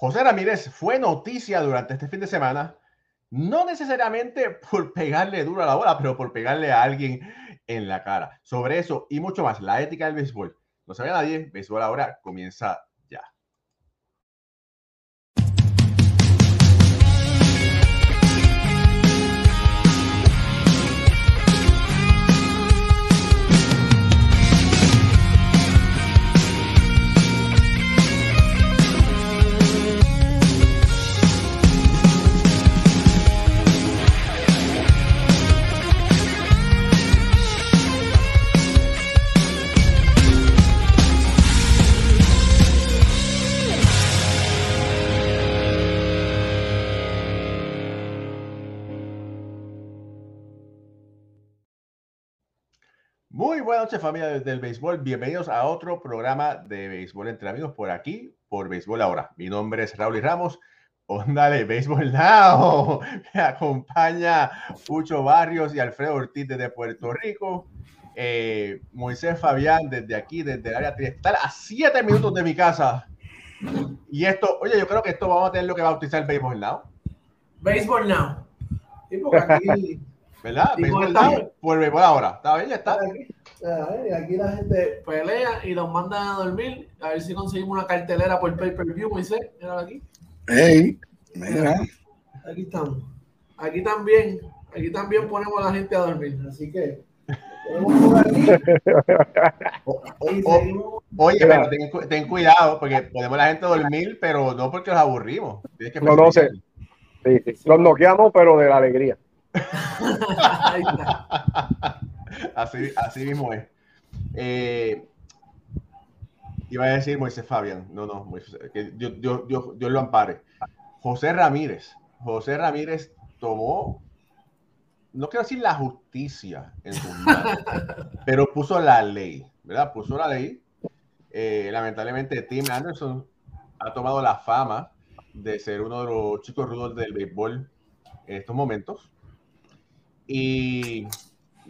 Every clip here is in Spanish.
José Ramírez fue noticia durante este fin de semana, no necesariamente por pegarle duro a la bola, pero por pegarle a alguien en la cara. Sobre eso y mucho más, la ética del béisbol. No sabe nadie, béisbol ahora comienza Muy buenas noches familia del béisbol, bienvenidos a otro programa de béisbol entre amigos por aquí, por Béisbol Ahora. Mi nombre es Raúl y Ramos, Óndale, Béisbol Now, me acompaña Pucho Barrios y Alfredo Ortiz desde Puerto Rico, eh, Moisés Fabián desde aquí, desde el área triestal, a siete minutos de mi casa. Y esto, oye, yo creo que esto vamos a tener lo que bautizar Béisbol Now. Béisbol Now. Sí, porque aquí ¿Verdad? Béisbol Now por Béisbol Ahora. ¿Está bien? Ya está. Aquí, aquí la gente pelea y los mandan a dormir. A ver si conseguimos una cartelera por pay-per-view, Moisés. Mira aquí. Hey, mira. Aquí estamos. Aquí también, aquí también ponemos a la gente a dormir. Así que. Oye, pero ten, ten, cuidado, porque ponemos a la gente a dormir, pero no porque los aburrimos. Que no, no sé. Sí, sí. Los noqueamos, pero de la alegría. así, así mismo es. Eh, iba a decir Moisés Fabian, no, no, que Dios, Dios, Dios, Dios, lo ampare. José Ramírez, José Ramírez tomó, no quiero decir la justicia en su mano, pero puso la ley, ¿verdad? Puso la ley. Eh, lamentablemente, Tim Anderson ha tomado la fama de ser uno de los chicos rudos del béisbol en estos momentos. Y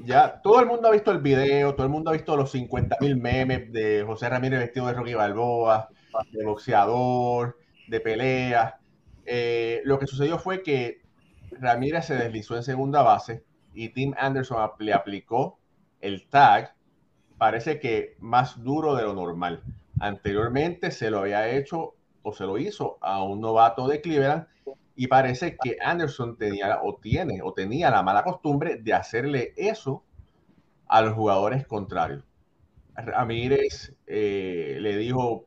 ya todo el mundo ha visto el video, todo el mundo ha visto los 50 mil memes de José Ramírez vestido de Rocky Balboa, de boxeador, de pelea. Eh, lo que sucedió fue que Ramírez se deslizó en segunda base y Tim Anderson le aplicó el tag, parece que más duro de lo normal. Anteriormente se lo había hecho o se lo hizo a un novato de Cleveland y parece que Anderson tenía o tiene o tenía la mala costumbre de hacerle eso a los jugadores contrarios. Ramírez eh, le dijo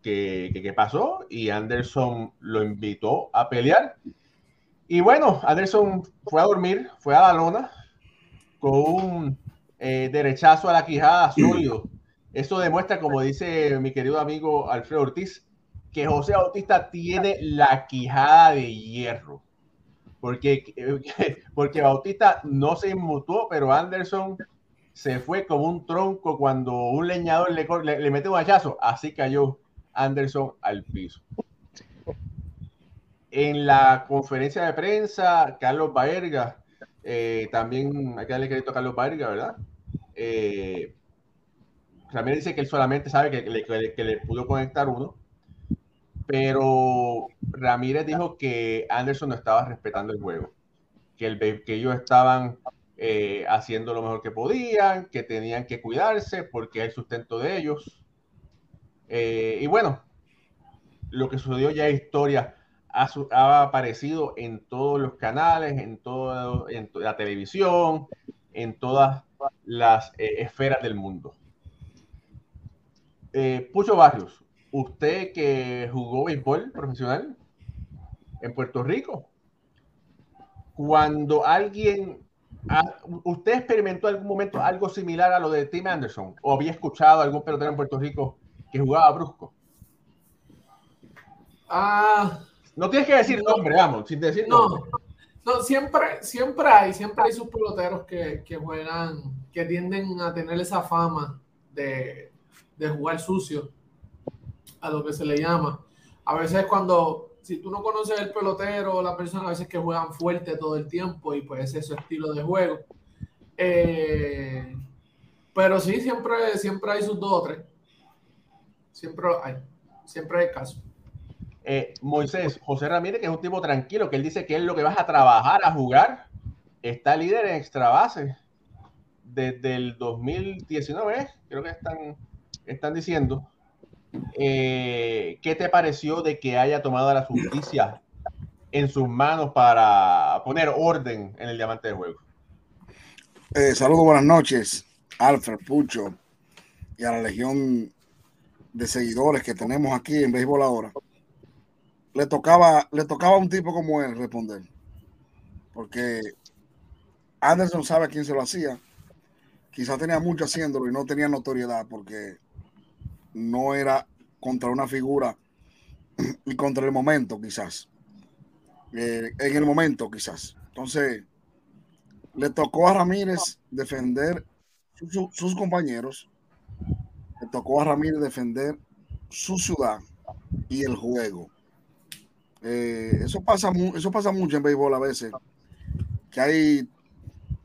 que pasó y Anderson lo invitó a pelear. Y bueno, Anderson fue a dormir, fue a la lona con un eh, derechazo a la quijada sólido. Eso demuestra, como dice mi querido amigo Alfredo Ortiz, que José Bautista tiene la quijada de hierro. Porque, porque Bautista no se inmutó, pero Anderson se fue como un tronco cuando un leñador le, le, mete un hachazo. Así cayó Anderson al piso. En la conferencia de prensa, Carlos Baerga, eh, también hay que darle crédito a Carlos Baerga, ¿verdad? Eh, también dice que él solamente sabe que le, que le pudo conectar uno pero Ramírez dijo que Anderson no estaba respetando el juego, que, el, que ellos estaban eh, haciendo lo mejor que podían, que tenían que cuidarse porque es el sustento de ellos. Eh, y bueno, lo que sucedió ya es historia, ha, aparecido en todos los canales, en, todo, en la televisión, en todas las eh, esferas del mundo. Pucho Barrios, usted que jugó béisbol profesional en Puerto Rico, cuando alguien, ¿usted experimentó en algún momento algo similar a lo de Tim Anderson? ¿O había escuchado a algún pelotero en Puerto Rico que jugaba brusco? Ah, no tienes que decir nombre, vamos, sin decir nombre. No, siempre, siempre hay, siempre hay sus peloteros que, que juegan, que tienden a tener esa fama de, de jugar sucio a lo que se le llama. A veces cuando, si tú no conoces el pelotero o la persona, a veces que juegan fuerte todo el tiempo y pues ese es su estilo de juego. Eh, pero sí, siempre, siempre hay sus dos o tres. Siempre hay, siempre hay caso. Eh, Moisés, José Ramírez, que es un tipo tranquilo, que él dice que es lo que vas a trabajar, a jugar, está líder en extra base desde el 2019, creo que están, están diciendo. Eh, ¿Qué te pareció de que haya tomado la justicia en sus manos para poner orden en el diamante de juego? Eh, saludos, buenas noches, Alfred Pucho y a la legión de seguidores que tenemos aquí en Béisbol ahora. Le tocaba, le tocaba a un tipo como él responder, porque Anderson sabe quién se lo hacía. Quizás tenía mucho haciéndolo y no tenía notoriedad porque no era contra una figura y contra el momento, quizás. Eh, en el momento, quizás. Entonces, le tocó a Ramírez defender sus compañeros. Le tocó a Ramírez defender su ciudad y el juego. Eh, eso, pasa, eso pasa mucho en béisbol a veces, que hay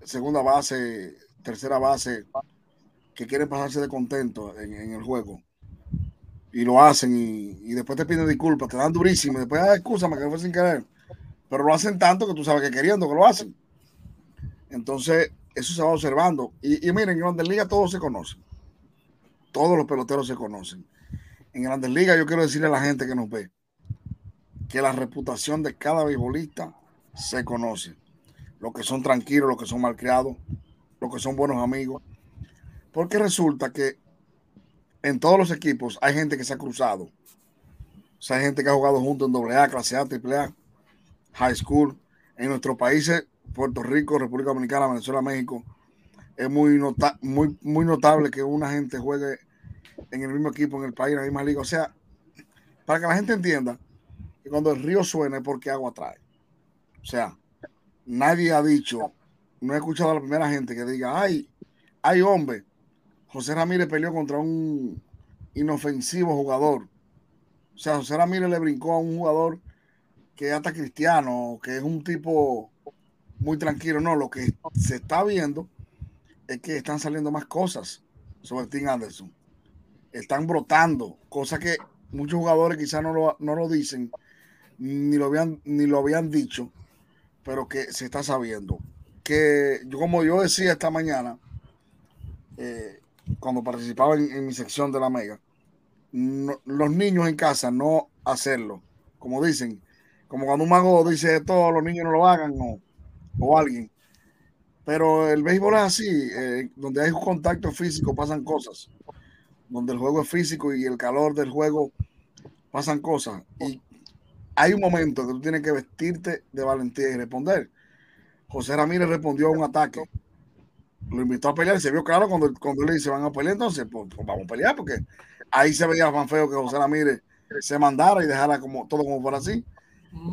segunda base, tercera base, que quieren pasarse de contento en, el juego. Y lo hacen y, después te piden disculpas, te dan durísimo. Y después, ah, excúsame que fue sin querer. Pero lo hacen tanto que tú sabes que queriendo que lo hacen. Entonces, eso se va observando. Y, y miren, en Grandes Ligas todos se conocen. Todos los peloteros se conocen. En Grandes Ligas yo quiero decirle a la gente que nos ve que la reputación de cada beisbolista se conoce los que son tranquilos, los que son malcriados, los que son buenos amigos. Porque resulta que en todos los equipos hay gente que se ha cruzado. O sea, hay gente que ha jugado junto en AA, clase A, AAA, high school. En nuestros países, Puerto Rico, República Dominicana, Venezuela, México, es muy, muy, muy notable que una gente juegue en el mismo equipo, en el país, en la misma liga. O sea, para que la gente entienda que cuando el río suena es porque agua trae. O sea, nadie ha dicho, no he escuchado a la primera gente que diga, ay, ay hombre, José Ramírez peleó contra un inofensivo jugador. O sea, José Ramírez le brincó a un jugador que es hasta cristiano, que es un tipo muy tranquilo. No, lo que se está viendo es que están saliendo más cosas sobre Tim Anderson. Están brotando, cosas que muchos jugadores quizás no lo, no lo dicen, ni lo habían, ni lo habían dicho, pero que se está sabiendo. Que yo, como yo decía esta mañana, eh, cuando participaba en, mi sección de la Mega, los niños en casa no hacerlo. Como dicen, como cuando un mago dice todos los niños no lo hagan o, o alguien. Pero el béisbol es así, eh, donde hay un contacto físico pasan cosas. Donde el juego es físico y el calor del juego pasan cosas. Y hay un momento que tú tienes que vestirte de valentía y responder. José Ramírez respondió a un ataque. Lo invitó a pelear y se vio claro cuando, cuando le dice van a pelear, entonces pues, pues, vamos a pelear porque ahí se veía más feo que José Ramírez se mandara y dejara como todo como por así.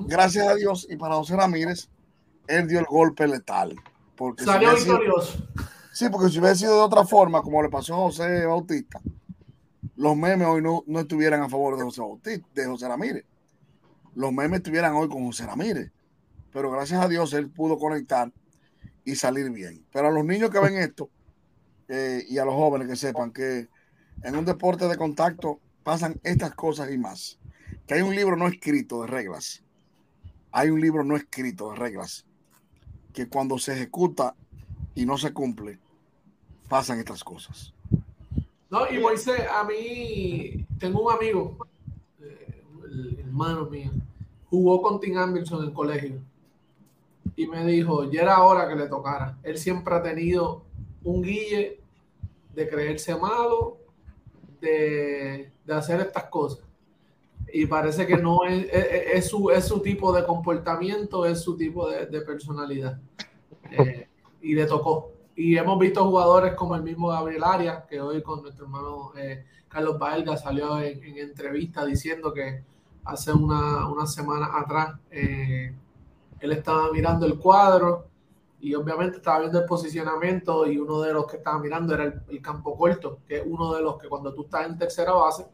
Gracias a Dios y para José Ramírez, él dio el golpe letal. Porque Salió victorioso. sí, porque si hubiera sido de otra forma, como le pasó a José Bautista, los memes hoy no, no estuvieran a favor de José Bautista, de José Ramírez los memes estuvieran hoy con José Ramírez. Pero gracias a Dios él pudo conectar y salir bien. Pero a los niños que ven esto eh, y a los jóvenes que sepan que en un deporte de contacto pasan estas cosas y más. Que hay un libro no escrito de reglas. Hay un libro no escrito de reglas. Que cuando se ejecuta y no se cumple, pasan estas cosas. No, y Moisés, a mí tengo un amigo, eh, hermano mío, jugó con Tim Anderson en el colegio y me dijo, ya era hora que le tocara. Él siempre ha tenido un guille de creerse malo, de, hacer estas cosas. Y parece que no es, su, es su tipo de comportamiento, es su tipo de, personalidad. Eh, y le tocó. Y hemos visto jugadores como el mismo Gabriel Arias, que hoy con nuestro hermano eh, Carlos Baelga salió en, en entrevista diciendo que hace una, una semana atrás, eh, él estaba mirando el cuadro y obviamente estaba viendo el posicionamiento y uno de los que estaba mirando era el, campo corto, que es uno de los que cuando tú estás en tercera base,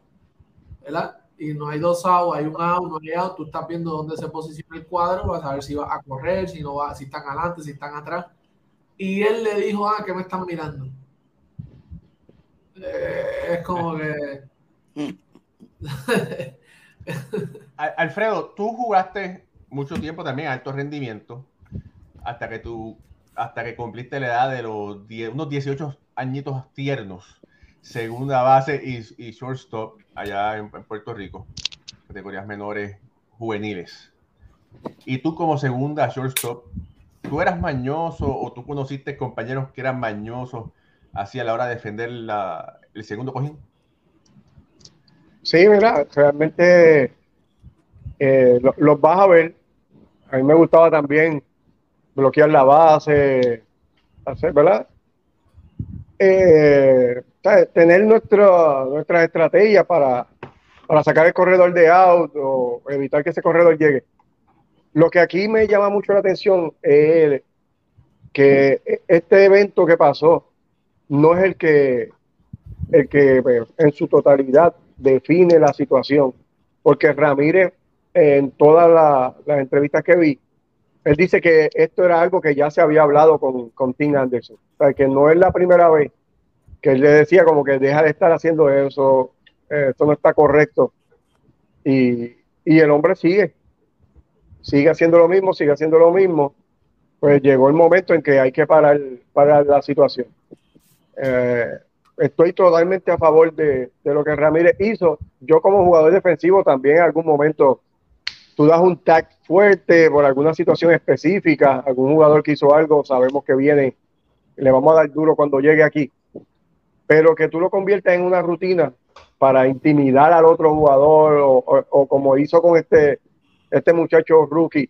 ¿verdad? Y no hay dos outs, hay un out, no hay out, tú estás viendo dónde se posiciona el cuadro, vas a ver si va a correr, si no va, si están adelante, si están atrás. Y él le dijo, ah, que me están mirando. Eh, es como que... Alfredo, tú jugaste mucho tiempo también a alto rendimiento hasta que tú hasta que cumpliste la edad de los unos 18 añitos tiernos, segunda base y, shortstop allá en, Puerto Rico, categorías menores juveniles. Y tú como segunda shortstop, ¿tú eras mañoso o tú conociste compañeros que eran mañosos así a la hora de defender el segundo cojín? Sí, mira, realmente eh, los vas a ver. A mí me gustaba también bloquear la base, hacer, ¿verdad? Eh, tener nuestra, nuestra estrategia para, para sacar el corredor de out o evitar que ese corredor llegue. Lo que aquí me llama mucho la atención es que este evento que pasó no es el que, el que pues, en su totalidad define la situación, porque Ramírez en todas las entrevistas que vi, él dice que esto era algo que ya se había hablado con, con Tim Anderson. O sea, que no es la primera vez que él le decía como que deja de estar haciendo eso, eh, esto no está correcto. Y, el hombre sigue, sigue haciendo lo mismo, sigue haciendo lo mismo. Pues llegó el momento en que hay que parar, parar la situación. Eh, estoy totalmente a favor de, de, lo que Ramírez hizo. Yo como jugador defensivo también en algún momento tú das un tag fuerte por alguna situación específica, algún jugador que hizo algo, sabemos que viene, le vamos a dar duro cuando llegue aquí. Pero que tú lo conviertas en una rutina para intimidar al otro jugador o, como hizo con este, este muchacho rookie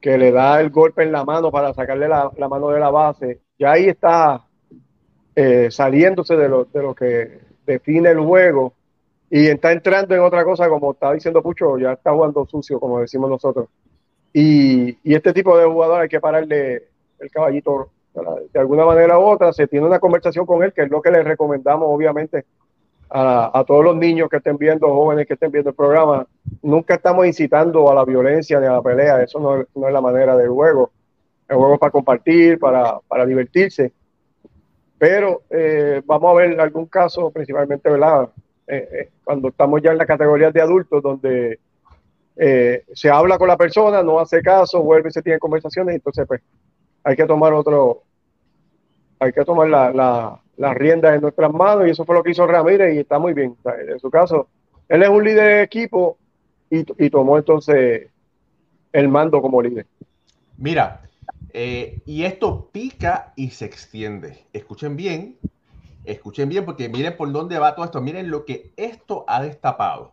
que le da el golpe en la mano para sacarle la, mano de la base, ya ahí está eh, saliéndose de lo, de lo que define el juego y está entrando en otra cosa, como está diciendo Pucho, ya está jugando sucio, como decimos nosotros. Y, este tipo de jugador hay que pararle el caballito de alguna manera u otra. Se tiene una conversación con él, que es lo que le recomendamos, obviamente, a, todos los niños que estén viendo, jóvenes que estén viendo el programa. Nunca estamos incitando a la violencia ni a la pelea, eso no, es la manera del juego. El juego es para compartir, para, para divertirse. Pero eh, vamos a ver algún caso, principalmente, ¿verdad? Eh, eh, cuando estamos ya en la categoría de adultos, donde eh, se habla con la persona, no hace caso, vuelve y se tiene conversaciones, entonces pues hay que tomar otro, hay que tomar la, la, la rienda en nuestras manos y eso fue lo que hizo Ramírez y está muy bien. en su caso, él es un líder de equipo y, y tomó entonces el mando como líder. Mira, y esto pica y se extiende. Escuchen bien, Escuchen bien porque miren por dónde va todo esto. Miren lo que esto ha destapado.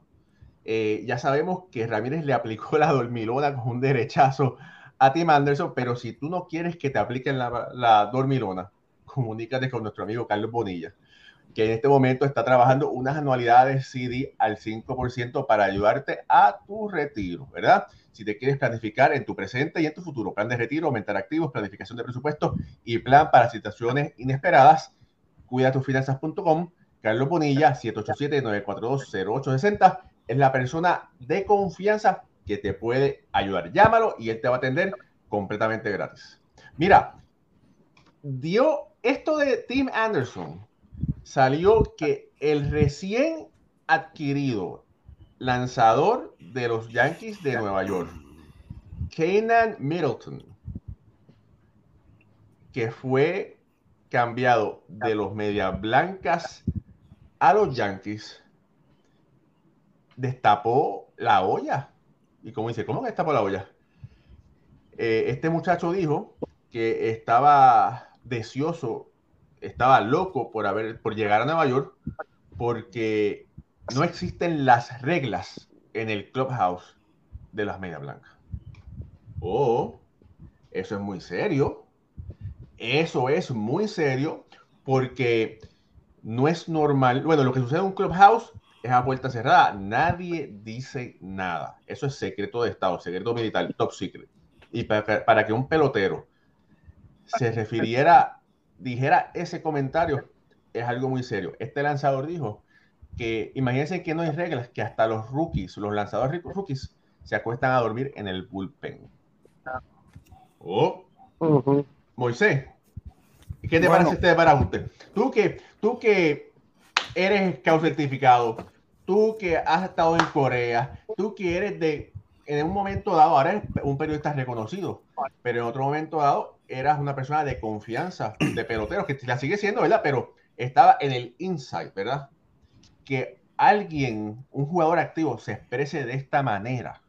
Eh, ya sabemos que Ramírez le aplicó la dormilona con un derechazo a Tim Anderson, pero si tú no quieres que te apliquen la, la dormilona, comunícate con nuestro amigo Carlos Bonilla, que en este momento está trabajando unas anualidades CD al 5% para ayudarte a tu retiro, ¿verdad? Si te quieres planificar en tu presente y en tu futuro, plan de retiro, aumentar activos, planificación de presupuesto y plan para situaciones inesperadas, cuidatufinanzas.com. Carlos Bonilla, 787-942-0860, es la persona de confianza que te puede ayudar. Llámalo y él te va a atender completamente gratis. Mira, dio esto de Tim Anderson, salió que el recién adquirido lanzador de los Yankees de Nueva York, Kanan Middleton, que fue cambiado de los medias blancas a los Yankees, destapó la olla. Y como dice, ¿cómo que destapó la olla? Eh, este muchacho dijo que estaba deseoso, estaba loco por, haber, por llegar a Nueva York porque no existen las reglas en el clubhouse de las medias blancas. Oh, eso es muy serio. Eso es muy serio porque no es normal. Bueno, lo que sucede en un clubhouse es a puerta cerrada. Nadie dice nada. Eso es secreto de Estado, secreto militar, top secret. Y para, que un pelotero se refiriera, dijera ese comentario, es algo muy serio. Este lanzador dijo que, imagínense que no hay reglas, que hasta los rookies, los lanzadores rookies, se acuestan a dormir en el bullpen. Oh. Moisés, ¿qué te parece este para usted? Tú que, tú que eres scout certificado, tú que has estado en Corea, tú que eres de, en un momento dado, ahora eres un periodista reconocido, pero en otro momento dado eras una persona de confianza de peloteros, que la sigue siendo, ¿verdad? Pero estaba en el inside, ¿verdad? Que alguien, un jugador activo, se exprese de esta manera.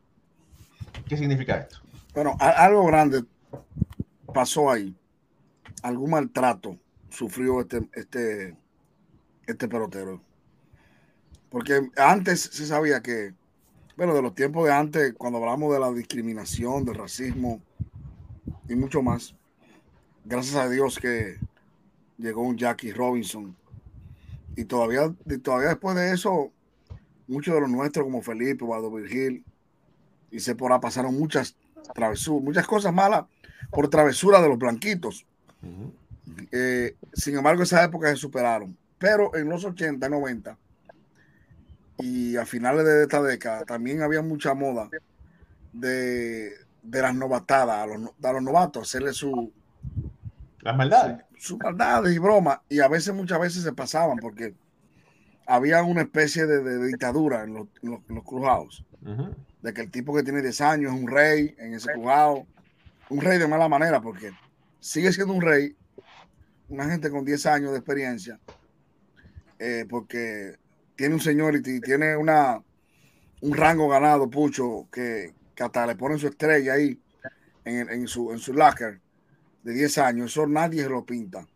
¿Qué significa esto? Bueno, algo grande pasó ahí. Algún maltrato sufrió este, este, este pelotero. Porque antes se sabía que, bueno, de los tiempos de antes, cuando hablamos de la discriminación, del racismo y mucho más, gracias a Dios que llegó un Jackie Robinson. Y todavía, todavía después de eso, muchos de los nuestros, como Felipe, Eduardo Virgil, y se por pasaron muchas travesuras, muchas cosas malas por travesura de los blanquitos. Eh, sin embargo, esa época se superaron. Pero en los 80, 90 y a finales de esta década también había mucha moda de, las novatadas, a los, a los novatos, hacerle su, las maldades. Sus maldades y bromas. Y a veces, muchas veces se pasaban porque había una especie de, dictadura en los, en cruzados. De que el tipo que tiene 10 años es un rey en ese cruzado. Un rey de mala manera porque sigue siendo un rey. Una gente con 10 años de experiencia. Eh, porque tiene un seniority, tiene una, un rango ganado, Pucho, que, que hasta le ponen su estrella ahí en, en, su, en su locker de 10 años, eso nadie lo pinta.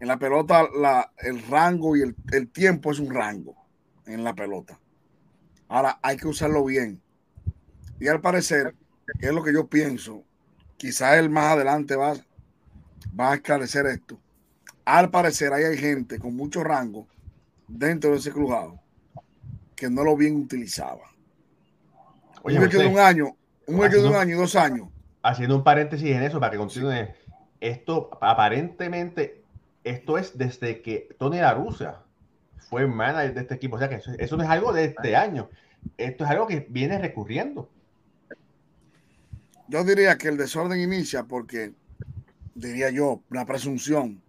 En la pelota, la, el rango y el, el, tiempo es un rango en la pelota. Ahora hay que usarlo bien. Y al parecer, que es lo que yo pienso, quizá él más adelante va, va a esclarecer esto. Al parecer, ahí hay gente con mucho rango dentro de ese crujado que no lo bien utilizaba. Oye, un de un año, un de un año y dos años. Haciendo un paréntesis en eso para que continúe esto aparentemente, esto es desde que Tony La fue manager de este equipo. O sea que eso, no es algo de este año. Esto es algo que viene recurriendo. Yo diría que el desorden inicia porque, diría yo, la presunción.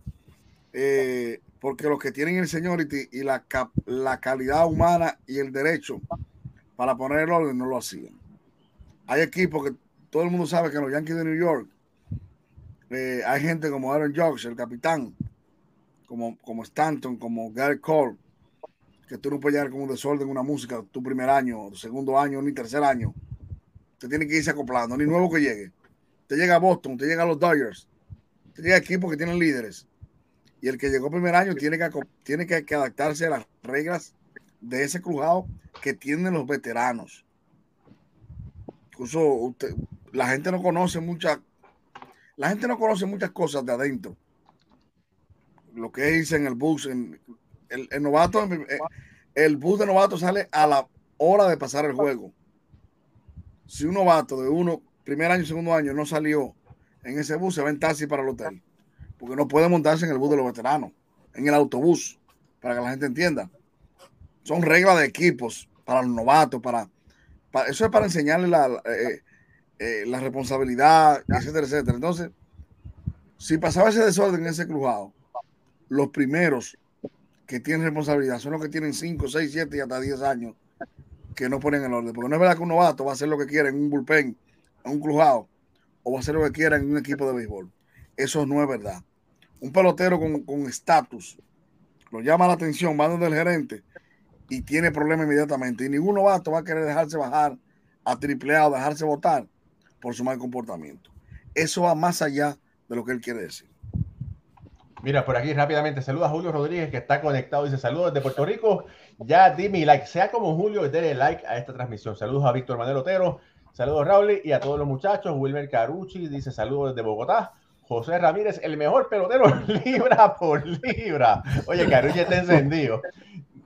Eh, porque los que tienen el seniority y la, la calidad humana y el derecho para poner el orden no lo hacían. Hay equipos que todo el mundo sabe que los Yankees de New York eh, hay gente como Aaron Judge, el capitán, como, como Stanton, como Gary Cole, que tú no puedes llegar con un desorden una música tu primer año, tu segundo año, ni tercer año. Tiene que irse acoplando, ni nuevo que llegue. Te llega a Boston, te llega a los Dodgers, te llega a equipos que tienen líderes. Y el que llegó primer año tiene que, tiene que, adaptarse a las reglas de ese crujado que tienen los veteranos. Incluso la gente no conoce muchas la gente no conoce muchas cosas de adentro. Lo que dice en el bus, en, el, novato, eh, el bus de novato sale a la hora de pasar el juego. Si un novato de uno, primer año, segundo año, no salió en ese bus, se va en taxi para el hotel. Porque no puede montarse en el bus de los veteranos, en el autobús, para que la gente entienda. Son reglas de equipos para los novatos, para, eso es para enseñarle la, eh, eh, la responsabilidad, etcétera, etcétera. Entonces, si pasaba ese desorden en ese crujado, los primeros que tienen responsabilidad son los que tienen 5, 6, 7 y hasta 10 años que no ponen el orden. Porque no es verdad que un novato va a hacer lo que quiera en un bullpen, en un crujado, o va a hacer lo que quiera en un equipo de béisbol. Eso no es verdad. Un pelotero con estatus lo llama la atención, va donde el gerente y tiene problemas inmediatamente. Y ningún novato va a querer dejarse bajar a triple A o dejarse votar por su mal comportamiento. Eso va más allá de lo que él quiere decir. Mira, por aquí rápidamente, saluda a Julio Rodríguez que está conectado. Dice saludos desde Puerto Rico. Ya di mi like, sea como Julio, denle like a esta transmisión. Saludos a Víctor Manuel Otero, saludos Raúl y a todos los muchachos. Wilmer Carucci dice saludos desde Bogotá. José Ramírez, el mejor pelotero libra por libra. Oye, Carucci está encendido.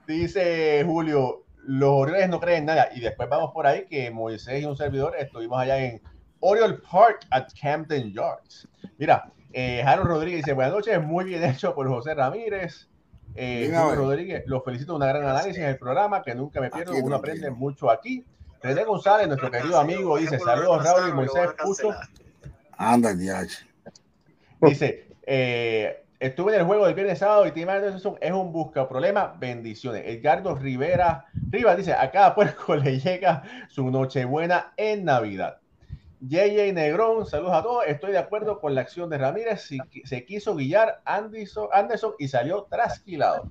Dice Julio, los Orioles no creen nada. Y después vamos por ahí que Moisés y un servidor estuvimos allá en Oriole Park at Camden Yards. Mira, eh, Jaro Rodríguez dice, buenas noches, muy bien hecho por José Ramírez. Eh, Rodríguez, los felicito, una gran análisis en el programa, que nunca me pierdo, uno aprende mucho aquí. René González, nuestro querido amigo, dice, saludos Raúl y Moisés Pucho. Anda, Dice, eh, estuve en el juego del viernes sábado y Tim Anderson es un busca problema. Bendiciones. Edgardo Rivera Rivas dice: A cada puerco le llega su Nochebuena en Navidad. JJ Negrón, saludos a todos. Estoy de acuerdo con la acción de Ramírez. Si, se quiso guiar Anderson, Anderson y salió trasquilado.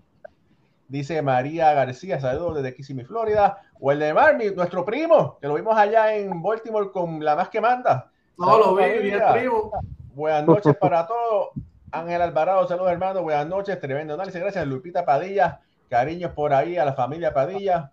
Dice María García, saludos desde Kissimmee, Florida. O el de Marmy, nuestro primo, que lo vimos allá en Baltimore con la más que manda. No, lo vi, vi el primo. Buenas noches para todos. Ángel Alvarado, saludos hermano, buenas noches, tremendo análisis, gracias. Lupita Padilla, cariños por ahí a la familia Padilla.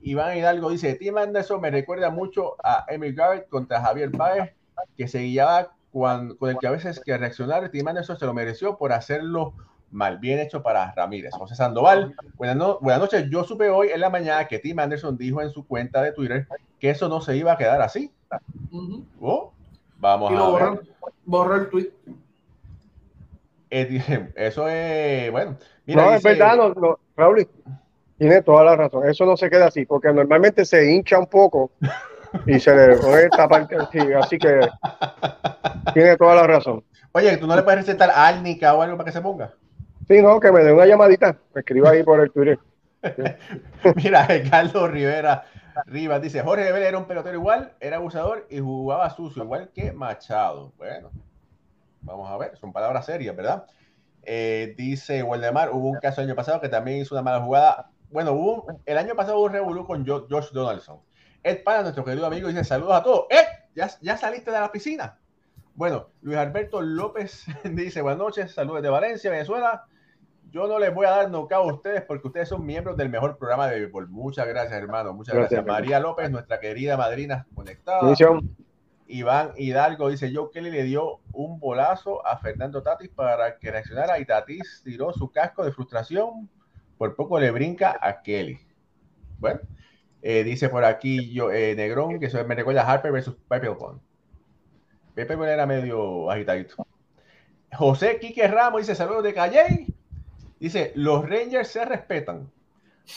Iván Hidalgo dice, Tim Anderson me recuerda mucho a Emil Garrett contra Javier Páez, que se guiaba con, con el que a veces que reaccionar, Tim Anderson se lo mereció por hacerlo mal, bien hecho para Ramírez. José Sandoval, buenas, noches. Yo supe hoy en la mañana que Tim Anderson dijo en su cuenta de Twitter que eso no se iba a quedar así. oh, vamos a ver. Borró el tweet. Eh, eso es, bueno. Mira, no, es verdad, no, Raúl, tiene toda la razón. Eso no se queda así, porque normalmente se hincha un poco y se le pone esta parte así que tiene toda la razón. Oye, ¿tú no le puedes recetar árnica o algo para que se ponga? Sí, no, que me dé una llamadita. Me escriba ahí por el Twitter. Mira, Carlos Rivera Rivas dice: Jorge Vélez era un pelotero igual, era abusador y jugaba sucio, igual que Machado. Bueno, Vamos a ver, son palabras serias, ¿verdad? Eh, dice Waldemar, hubo un caso el año pasado que también hizo una mala jugada. Bueno, hubo el año pasado hubo un revolú con Josh Donaldson. Ed Pana, nuestro querido amigo, dice saludos a todos. ¡Eh! ¿Ya, ¿Ya saliste de la piscina? Bueno, Luis Alberto López dice buenas noches, saludos de Valencia, Venezuela. Yo no les voy a dar noca a ustedes porque ustedes son miembros del mejor programa de béisbol. Muchas gracias, hermano. Muchas gracias. María López, nuestra querida madrina conectada. Iván Hidalgo dice, Joe Kelly le dio un bolazo a Fernando Tatis para que reaccionara y Tatis tiró su casco de frustración, por poco le brinca a Kelly. Bueno, eh, dice por aquí yo, eh, Negrón, que eso me recuerda a Harper versus Pepe Pond. Pepe era medio agitadito. José Quique Ramos dice, saludos de Calle. Dice, los Rangers se respetan.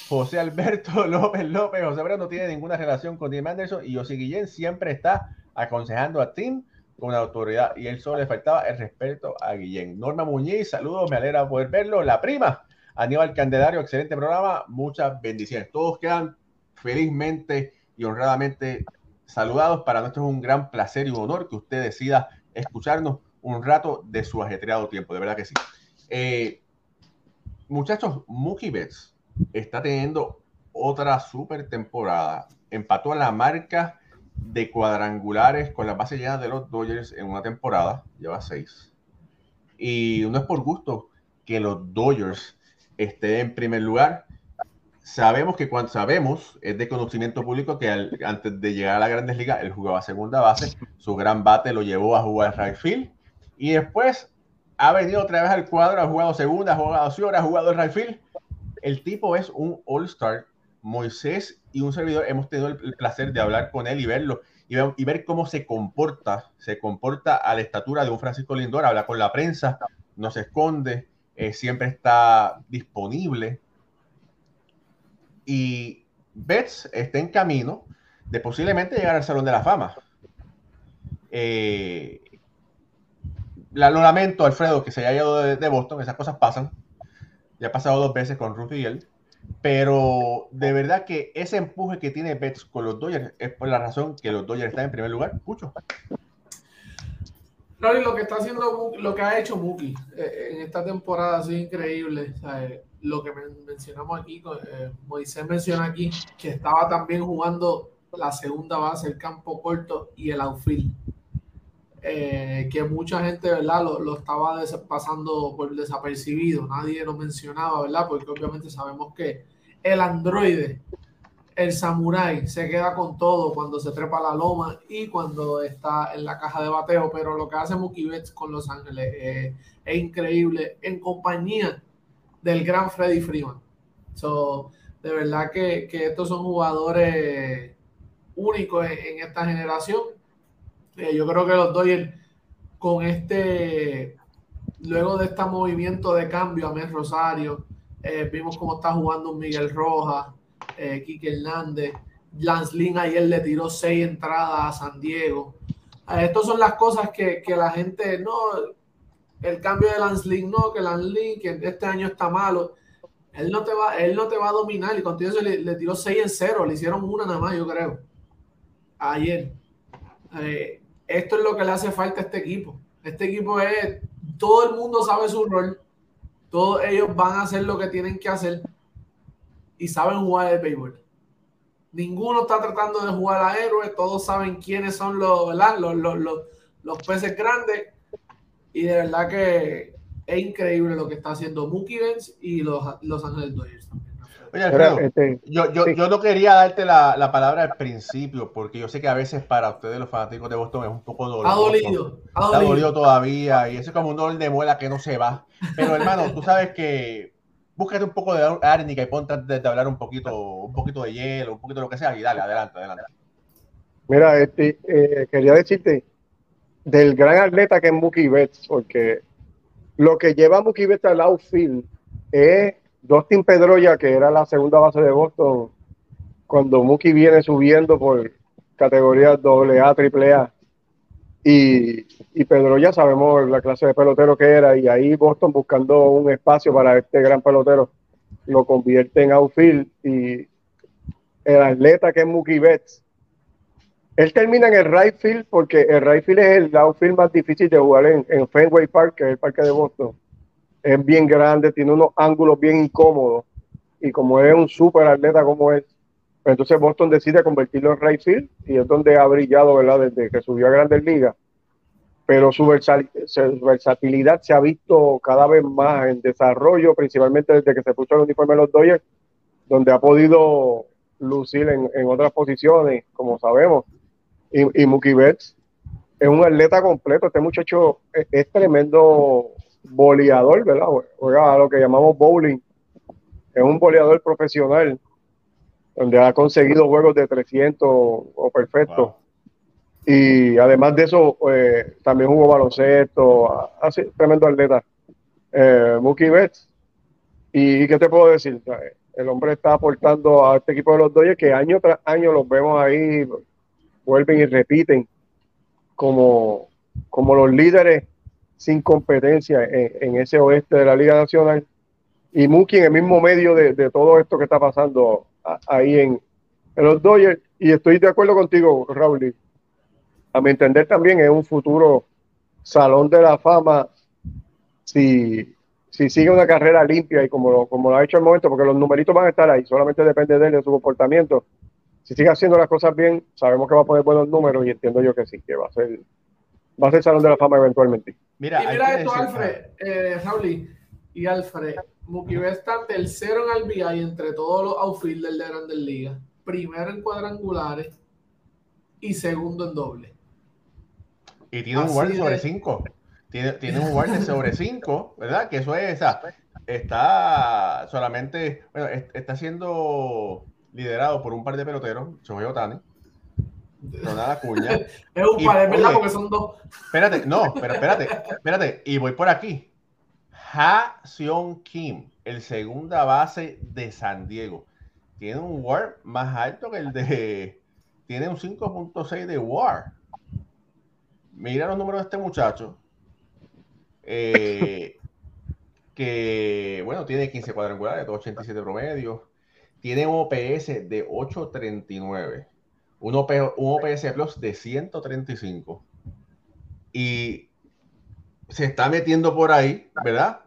José Alberto López López, José Alberto no tiene ninguna relación con Tim Anderson y José Guillén siempre está aconsejando a Tim con autoridad y él solo le faltaba el respeto a Guillén. Norma Muñiz, saludos, me alegra poder verlo. La prima, Aníbal Candelario, excelente programa, muchas bendiciones. Todos quedan felizmente y honradamente saludados. Para nosotros es un gran placer y un honor que usted decida escucharnos un rato de su ajetreado tiempo, de verdad que sí. Eh, muchachos, Mookie está teniendo otra super temporada. Empató la marca de cuadrangulares con la base llena de los Dodgers en una temporada, lleva seis. Y no es por gusto que los Dodgers estén en primer lugar. Sabemos que cuando sabemos, es de conocimiento público que antes de llegar a la Grandes Ligas, él jugaba segunda base, su gran bate lo llevó a jugar right field y después ha venido otra vez al cuadro, ha jugado segunda, ha jugado horas, ha jugado el right field. El tipo es un all-star Moisés y un servidor hemos tenido el, placer de hablar con él y verlo y, ver cómo se comporta, se comporta a la estatura de un Francisco Lindor, habla con la prensa, no se esconde, eh, siempre está disponible. Y Betts está en camino de posiblemente llegar al Salón de la Fama. Eh, lo lamento, Alfredo, que se haya ido de, Boston, esas cosas pasan. Ya ha pasado dos veces con Ruth y él. Pero de verdad que ese empuje que tiene Betts con los Dodgers es por la razón que los Dodgers están en primer lugar. Mucho. lo que está haciendo, lo que ha hecho Mookie eh, en esta temporada ha sido increíble. lo que mencionamos aquí, eh, Moisés menciona aquí, que estaba también jugando la segunda base, el campo corto y el outfield. Eh, que mucha gente, ¿verdad? Lo, lo, estaba pasando por desapercibido, nadie lo mencionaba, ¿verdad? Porque obviamente sabemos que el androide, el samurái, se queda con todo cuando se trepa la loma y cuando está en la caja de bateo, pero lo que hace Mookie Betts con Los Ángeles eh, es increíble en compañía del gran Freddy Freeman. So, de verdad que, que estos son jugadores únicos en esta generación eh, yo creo que los Dodgers con este, luego de este movimiento de cambio a Mes Rosario, eh, vimos cómo está jugando Miguel Rojas, eh, Quique Hernández, Lance Lynn ayer le tiró seis entradas a San Diego. Eh, estas son las cosas que, que, la gente no, el cambio de Lance Lynn, no, que Lance Lynn, que este año está malo. Él no te va, él no te va a dominar y contigo le, tiró 6 en 0, le hicieron una nada más, yo creo. Ayer. Eh, esto es lo que le hace falta a este equipo. Este equipo es, todo el mundo sabe su rol, todos ellos van a hacer lo que tienen que hacer y saben jugar el béisbol. Ninguno está tratando de jugar a héroes, todos saben quiénes son los, Los, los, los, peces grandes y de verdad que es increíble lo que está haciendo Mookie Benz y los, los Ángeles Dodgers también. Oye, Alfredo, este, yo, yo, yo, no quería darte la, la, palabra al principio, porque yo sé que a veces para ustedes, los fanáticos de Boston, es un poco doloroso. Ha dolido. Ha dolido, dolido todavía, y eso es como un dolor de muela que no se va. Pero, hermano, tú sabes que búscate un poco de árnica y ponte de, hablar un poquito, un poquito de hielo, un poquito de lo que sea, y dale, adelante, adelante. Mira, este, eh, quería decirte del gran atleta que es Mookie Betts, porque lo que lleva a Mookie Betts al outfield es Dustin Pedroya, que era la segunda base de Boston, cuando Mookie viene subiendo por categorías AA, AAA. Y, Pedro ya sabemos la clase de pelotero que era, y ahí Boston buscando un espacio para este gran pelotero lo convierte en outfield. Y el atleta que es Mookie Betts, él termina en el right field porque el right field es el outfield más difícil de jugar en, en Fenway Park, que es el parque de Boston es bien grande, tiene unos ángulos bien incómodos y como es un súper atleta como es, pues entonces Boston decide convertirlo en right field y es donde ha brillado, ¿verdad? Desde que subió a Grandes Ligas. Pero su, versatilidad se ha visto cada vez más en desarrollo, principalmente desde que se puso el uniforme de los Dodgers, donde ha podido lucir en, otras posiciones, como sabemos. Y, y Mookie Betts es un atleta completo. Este muchacho es tremendo boleador, ¿verdad? Juega a lo que llamamos bowling. Es un boleador profesional, donde ha conseguido juegos de 300 o perfecto. Y además de eso, eh, también jugó baloncesto, así, tremendo atleta. Eh, Mookie Betts. ¿Y qué te puedo decir? El hombre está aportando a este equipo de los Dodgers que año tras año los vemos ahí, vuelven y repiten como, como los líderes sin competencia en, ese oeste de la Liga Nacional. Y Mookie en el mismo medio de, todo esto que está pasando ahí en, los Dodgers. Y estoy de acuerdo contigo, Raúl. A mi entender también es un futuro salón de la fama si, si sigue una carrera limpia y como lo, como lo ha hecho el momento, porque los numeritos van a estar ahí, solamente depende de él, de su comportamiento. Si sigue haciendo las cosas bien, sabemos que va a poner buenos números y entiendo yo que sí, que va a ser, va a ser salón de la fama eventualmente. Mira, y mira esto, Alfred, eh, Raúl y Alfred. Mookie está tercero en RBI entre todos los outfielders de Grandes Ligas, primero en cuadrangulares y segundo en doble. Y tiene un guardia sobre 5. Tiene, tiene, un guardia sobre 5, ¿verdad? Que eso es, está solamente, bueno, está siendo liderado por un par de peloteros, Shohei Otani, nada Acuña. es un par, es verdad, porque son dos. Espérate, no, pero espérate, espérate. Y voy por aquí. Ha Seon Kim, el segunda base de San Diego. Tiene un WAR más alto que el de. Tiene un 5.6 de WAR. Mira los números de este muchacho. Eh, que, bueno, tiene 15 cuadrangulares, 287 promedios. Tiene un OPS de 839 un, OPS Plus de 135. Y se está metiendo por ahí, ¿verdad?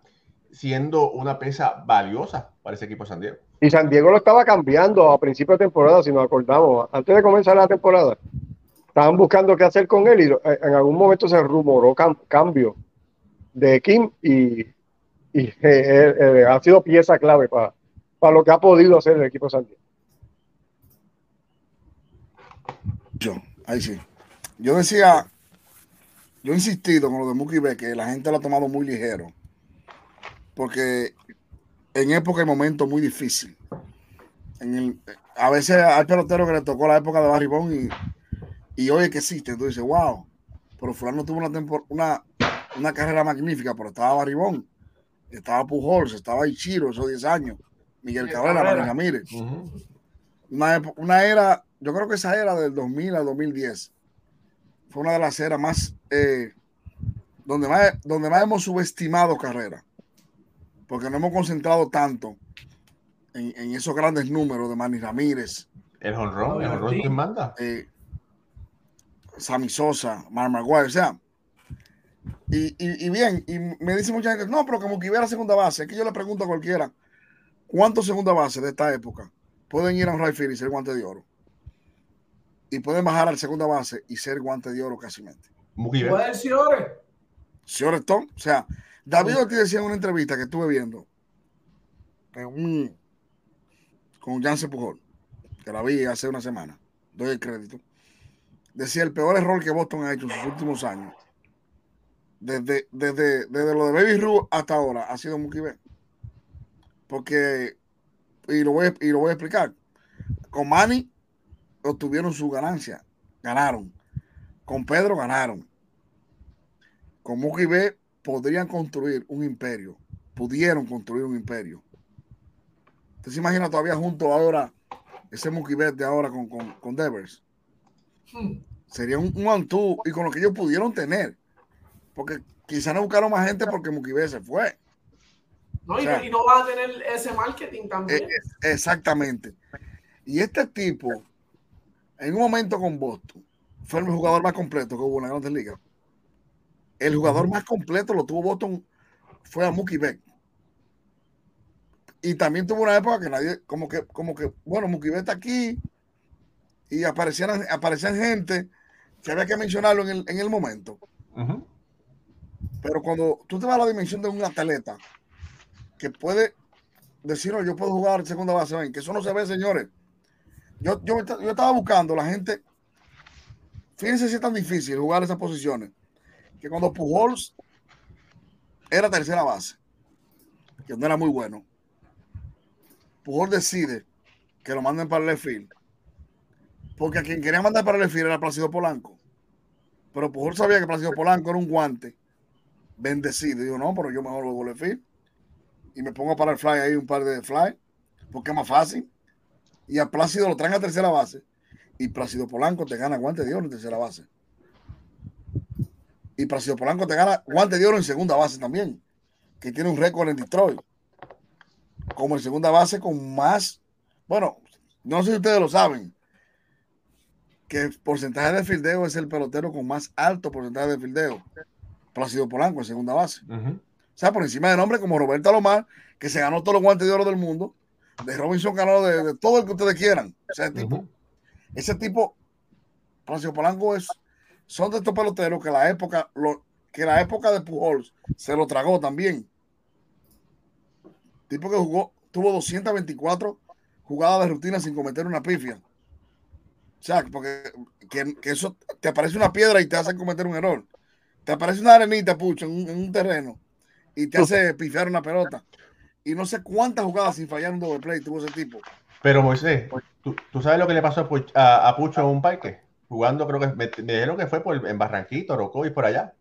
Siendo una pesa valiosa para ese equipo de San Diego. Y San Diego lo estaba cambiando a principio de temporada, si nos acordamos. Antes de comenzar la temporada, estaban buscando qué hacer con él y eh, en algún momento se rumoró cambio de Kim y, y eh, eh, ha sido pieza clave para, para lo que ha podido hacer el equipo de San Diego. Yo, ahí sí. Yo decía, yo he insistido con lo de Mookie B que la gente lo ha tomado muy ligero. Porque en época y momento muy difícil. a veces hay peloteros que le tocó la época de Barry Bond y, y hoy es que existe. Tú dices, wow, pero Fulano tuvo una, una, una carrera magnífica, pero estaba Barry Bond, estaba Pujols, estaba Ichiro esos 10 años, Miguel Cabrera, María Ramírez. una, una era yo creo que esa era del 2000 al 2010 fue una de las eras más, eh, donde más, donde más hemos subestimado carrera, porque no hemos concentrado tanto en, en esos grandes números de Manny Ramírez, El honrón, el honrón, ¿quién manda? eh, Sammy Sosa, Mar Maguire, o sea, y, y- y bien, y me dice mucha gente, no, pero como que hubiera segunda base, es que yo le pregunto a cualquiera, ¿cuántos segunda base de esta época pueden ir a un right field y ser guante de oro? Y pueden bajar al segunda base y ser guante de oro casi mente. Puede ser Ore. Señor Stone, o sea, David Ortiz decía en una entrevista que estuve viendo en un- con Jansen Pujol, que la vi hace una semana, doy el crédito, decía el peor error que Boston ha hecho en sus últimos años, desde, desde, desde lo de Baby Ruth hasta ahora, ha sido Mookie Betts. Porque, y lo, voy, y lo voy a explicar, con Manny obtuvieron su ganancia, ganaron. Con Pedro ganaron con Mookie Betts podrían construir un imperio, pudieron construir un imperio. ¿Usted se imagina todavía junto ahora ese Mookie de ahora con, con, con Devers? Hmm. Sería un, un one-two y con lo que ellos pudieron tener. Porque quizá no buscaron más gente porque Mookie se fue. No, y, O sea, y no vas a tener ese marketing también. Eh, eh, exactamente. Y este tipo, en un momento con Boston, fue el jugador más completo que hubo en la Grandes Ligas. El jugador más completo lo tuvo Boston, fue a Mookie Betts. Y también tuvo una época que nadie, como que, como que, bueno, Mookie Betts está aquí y aparecían, aparecían gente que había que mencionarlo en el, en el momento. Pero cuando tú te vas a la dimensión de un atleta que puede decir, "No, yo puedo jugar segunda base, ven, que eso no se ve, señores. Yo, yo, yo estaba buscando la gente. Fíjense si es tan difícil jugar esas posiciones. Que cuando Pujols era tercera base, que no era muy bueno, Pujols decide que lo manden para el field. Porque a quien quería mandar para el field era Plácido Polanco. Pero Pujols sabía que Plácido Polanco era un guante bendecido. Y digo, no, pero yo mejor juego left field. Y me pongo para el fly ahí un par de fly, porque es más fácil. Y a Plácido lo traen a tercera base. Y Plácido Polanco te gana guante de oro en tercera base. Y Plácido Polanco te gana guante de oro en segunda base también. Que tiene un récord en Detroit. Como en segunda base con más. Bueno, no sé si ustedes lo saben. Que el porcentaje de fildeo es el pelotero con más alto porcentaje de fildeo. Plácido Polanco en segunda base. O sea, por encima de nombres como Roberto Alomar, que se ganó todos los guantes de oro del mundo, de Robinson ganó de, de todo el que ustedes quieran. Ese tipo, Ujú. ese tipo, Plácido Polanco es, son de estos peloteros que la época, lo, que la época de Pujols se lo tragó también. Tipo que jugó, tuvo 224 jugadas de rutina sin cometer una pifia. O sea, porque que, que eso te aparece una piedra y te hace cometer un error. Te aparece una arenita, pucho, en un, en un terreno y te hace pifiar una pelota. Y no sé cuántas jugadas sin fallar un doble play tuvo ese tipo. Pero Moisés, ¿tú, tú sabes lo que le pasó a, Puch- a- a Pucho en un parque? Jugando, creo que me, me dijeron que fue por, en Barranquito, Orocovis, por allá.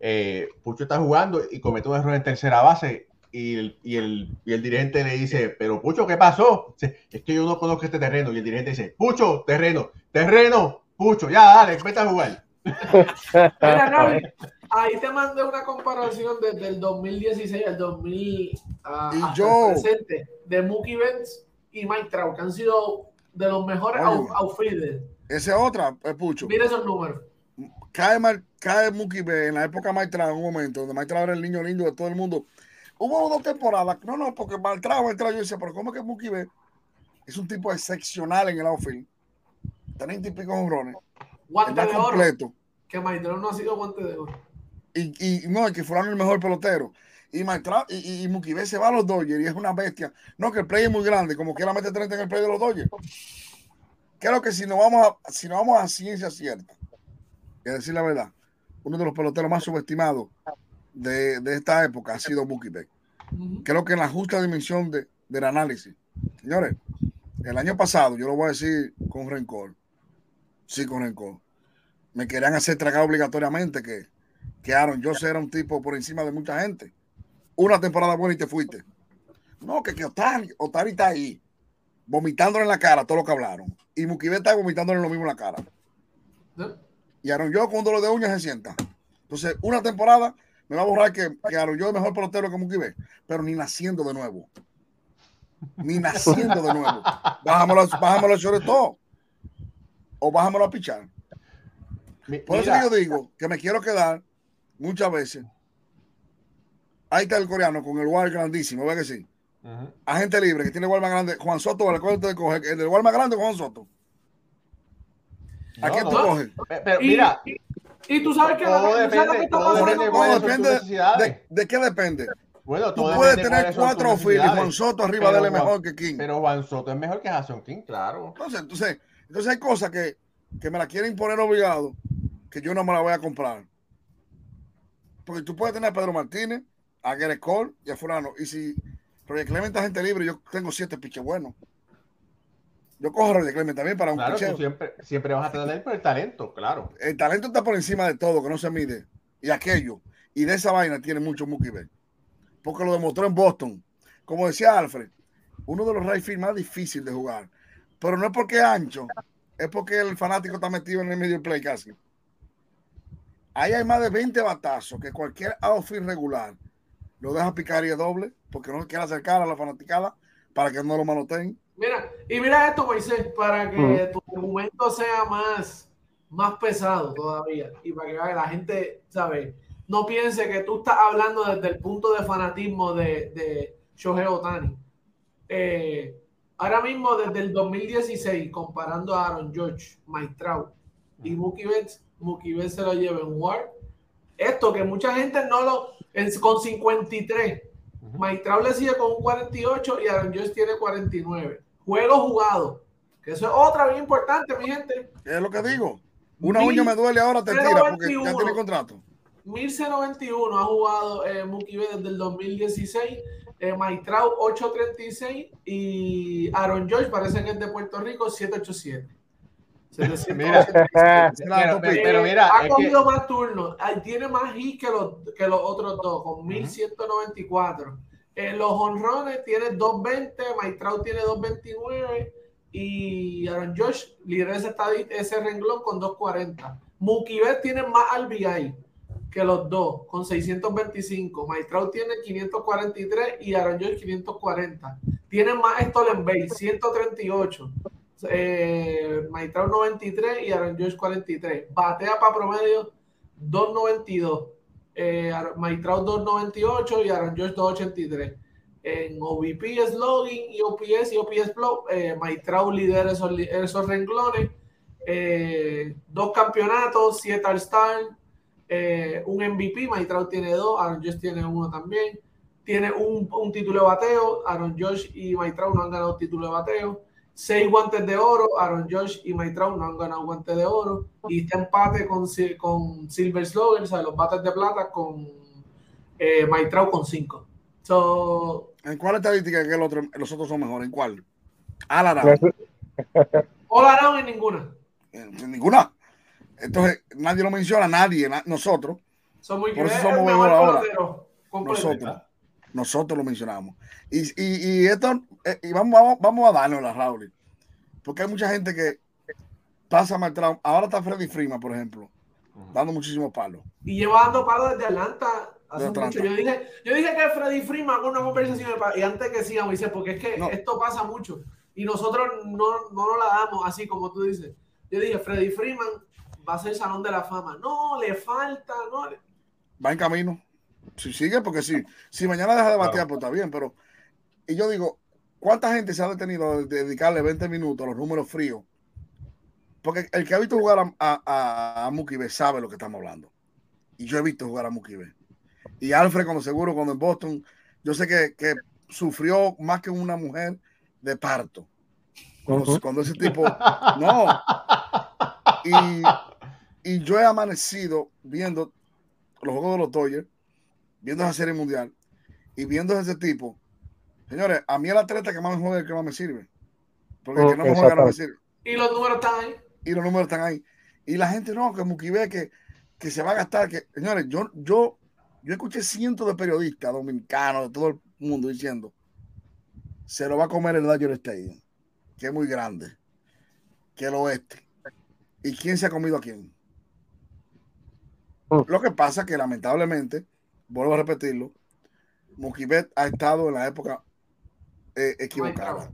Eh, Pucho está jugando y comete un error en tercera base y el, y, el, y el dirigente le dice, pero Pucho, ¿qué pasó? Dice, Es que yo no conozco este terreno. Y el dirigente dice, Pucho, terreno, terreno, Pucho, ya, dale, vete a jugar. Ahí te mandé una comparación desde el 2016 al 2000 a, Y hasta yo- presente de Mookie Betts y Mike Trout, que han sido de los mejores out- outfielders. Esa es otra, eh, Pucho. Mira esos números. Cae, cae Mookie en la época Maestra en un momento donde Maestra era el niño lindo de todo el mundo. Hubo dos temporadas. No, no, porque Maltrado, Maltrado, yo decía, pero ¿cómo es que Mookie Betts es un tipo excepcional en el outfield? 30 y pico honrones. Guante de oro. completo. Que Mike Trout no ha sido guante de oro. Y, y no, es que fulano es el mejor pelotero. Y, Maltrado, y, y, se va a los Dodgers y es una bestia. No, que el play es muy grande, como quiera mete 30 en el play de los Dodgers. Creo que si nos vamos a, si nos vamos a ciencia cierta, a decir la verdad, uno de los peloteros más subestimados de, de esta época ha sido Mookie. Creo que en la justa dimensión de, del análisis. Señores, el año pasado, yo lo voy a decir con rencor, sí con rencor, me querían hacer tragar obligatoriamente que, que Aaron Joseph era un tipo por encima de mucha gente. Una temporada buena y te fuiste. No, que, que Otani, Otani está ahí, vomitándole en la cara todo lo que hablaron. Y Betts está vomitándole lo mismo en la cara. ¿No? Y Aaron Joe con un dolor de uñas se sienta. Entonces, una temporada me va a borrar que, que Aaron George es mejor pelotero que Betts, pero ni naciendo de nuevo. Ni naciendo de nuevo. Bájamelo, bájamelo sobre todo. O bájamelo a pichar. Por eso mira, yo digo que me quiero quedar muchas veces. Ahí está el coreano con el wall grandísimo, ¿ve que sí? Agente libre que tiene el wall más grande. Juan Soto, ¿cuál usted coge? ¿El del wall más grande o Juan Soto? ¿A No, quién tú no. coges? Pe- Pero mira, y, y tú sabes que todo que depende, está todo pasando depende de depende necesidades. de, de qué depende. Bueno, Tú puedes tener cuatro filas. Juan Soto arriba Pero de él es mejor que King. Pero Juan Soto es mejor que Jason King, claro. Entonces, entonces, entonces hay cosas que, que me la quieren imponer obligado que yo no me la voy a comprar. Porque tú puedes tener a Pedro Martínez, a Gareth Cole y a Fulano. Y si Roger Clement es gente libre, yo tengo siete piches buenos. Yo cojo a Roger Clement también para un Claro, picheo. tú siempre, siempre vas a tener por el talento, claro. El talento está por encima de todo, que no se mide. Y aquello. Y de esa vaina tiene mucho Mookie Betts. Porque lo demostró en Boston. Como decía Alfred, uno de los right más difíciles de jugar. Pero no es porque es ancho, es porque el fanático está metido en el medio play casi. Ahí hay más de 20 batazos que cualquier outfield regular lo deja picar y es doble porque no quiere acercar a la fanaticada para que no lo manoteen. Mira, y mira esto, Moisés, para que Mm. tu argumento sea más, más pesado todavía y para que la gente, ¿sabes? No piense que tú estás hablando desde el punto de fanatismo de, de Shohei Otani. Eh, ahora mismo, desde el 2016, comparando a Aaron George, Mike Trout y Mookie Betts, Mookie Betts se lo lleva en WAR. Esto que mucha gente no lo... con 53. Ujú. Mike Trout le sigue con un 48 y Aaron Josh tiene 49. Juego jugado. Que eso es otra bien importante, mi gente. Es lo que digo. Una uña me duele ahora, te tira porque ya 21. tiene contrato. 1091 ha jugado eh, Mookie Betts desde el 2016. Eh, Mike Trout 836 y Aaron Josh parece que es de Puerto Rico 787. 787. Pero, pero- pero mira, ha es que, cogido más turnos, tiene más hits que los, que los otros dos, con 1194. Eh, los honrones tiene 220, Mike Trout tiene 229 y Aaron Josh lidera ese, ese renglón con 240. Mookie Betts tiene más RBI que los dos, con 625. Mike Trout tiene 543 y Aaron Josh 540. Tienen más Stolen Base, 138. Eh, Mike Trout 93 y Aaron Josh 43. Batea para promedio 292. Eh, Ar- Mike Trout 298 y Aaron Josh 283. En OVP, slogan y OPS y OPS Flow, eh, Trout lidera esos, esos renglones. Eh, dos campeonatos, siete All-Star, eh, un MVP. Trout tiene dos, Aaron Josh tiene uno también. Tiene un, un título de bateo. Aaron Josh y Trout no han ganado título de bateo seis guantes de oro. Aaron Josh y Mike Trout no han ganado guantes de oro. Y está empate con, con Silver Slugger, o sea, los bates de plata con eh, Mike Trout con cinco. So, ¿En cuál estadística que el otro, los otros son mejores? ¿En cuál? Alara. all around en ninguna. En, en ninguna. Entonces, nadie lo menciona, nadie, na- nosotros, Son muy Por eso es somos mejor ahora. nosotros, nosotros lo mencionamos. Y, y, y esto, eh, y vamos, vamos, vamos a darnos la Raúl. Porque hay mucha gente que pasa mal trabajo. Ahora está Freddy Freeman, por ejemplo, dando muchísimos palos. Y lleva dando palos desde Atlanta hace De Atlanta. mucho. Yo dije, yo dije que Freddy Freeman con una conversación y antes que sigamos, dice, porque es que No. esto pasa mucho y nosotros no, no nos la damos así como tú dices. Yo dije, Freddy Freeman va a ser Salón de la Fama. No, le falta, no. le- Va en camino. Si sigue, porque si, si mañana deja de batear, Claro. pues está bien, pero. Y yo digo, ¿cuánta gente se ha detenido de dedicarle 20 minutos a los números fríos? Porque el que ha visto jugar a, a, a, a Betts sabe lo que estamos hablando. Y yo he visto jugar a Betts. Y Alfred, cuando seguro, cuando en Boston, yo sé que, que sufrió más que una mujer de parto. Cuando ese tipo. No. Y, y yo he amanecido viendo los juegos de los Dodgers, viendo esa serie mundial y viendo a ese tipo. Señores, a mí el atleta que más me juega es el que más me sirve. Porque el que no me juega no me sirve. Y los números están ahí. Y los números están ahí. Y la gente no, que Mukibe, que, que se va a gastar. que Señores, yo, yo, yo escuché cientos de periodistas dominicanos de todo el mundo diciendo se lo va a comer el Dodger Stadium, que es muy grande, que el oeste. ¿Y quién se ha comido a quién? Lo que pasa que lamentablemente, vuelvo a repetirlo, Mookie ha estado en la época eh, equivocada.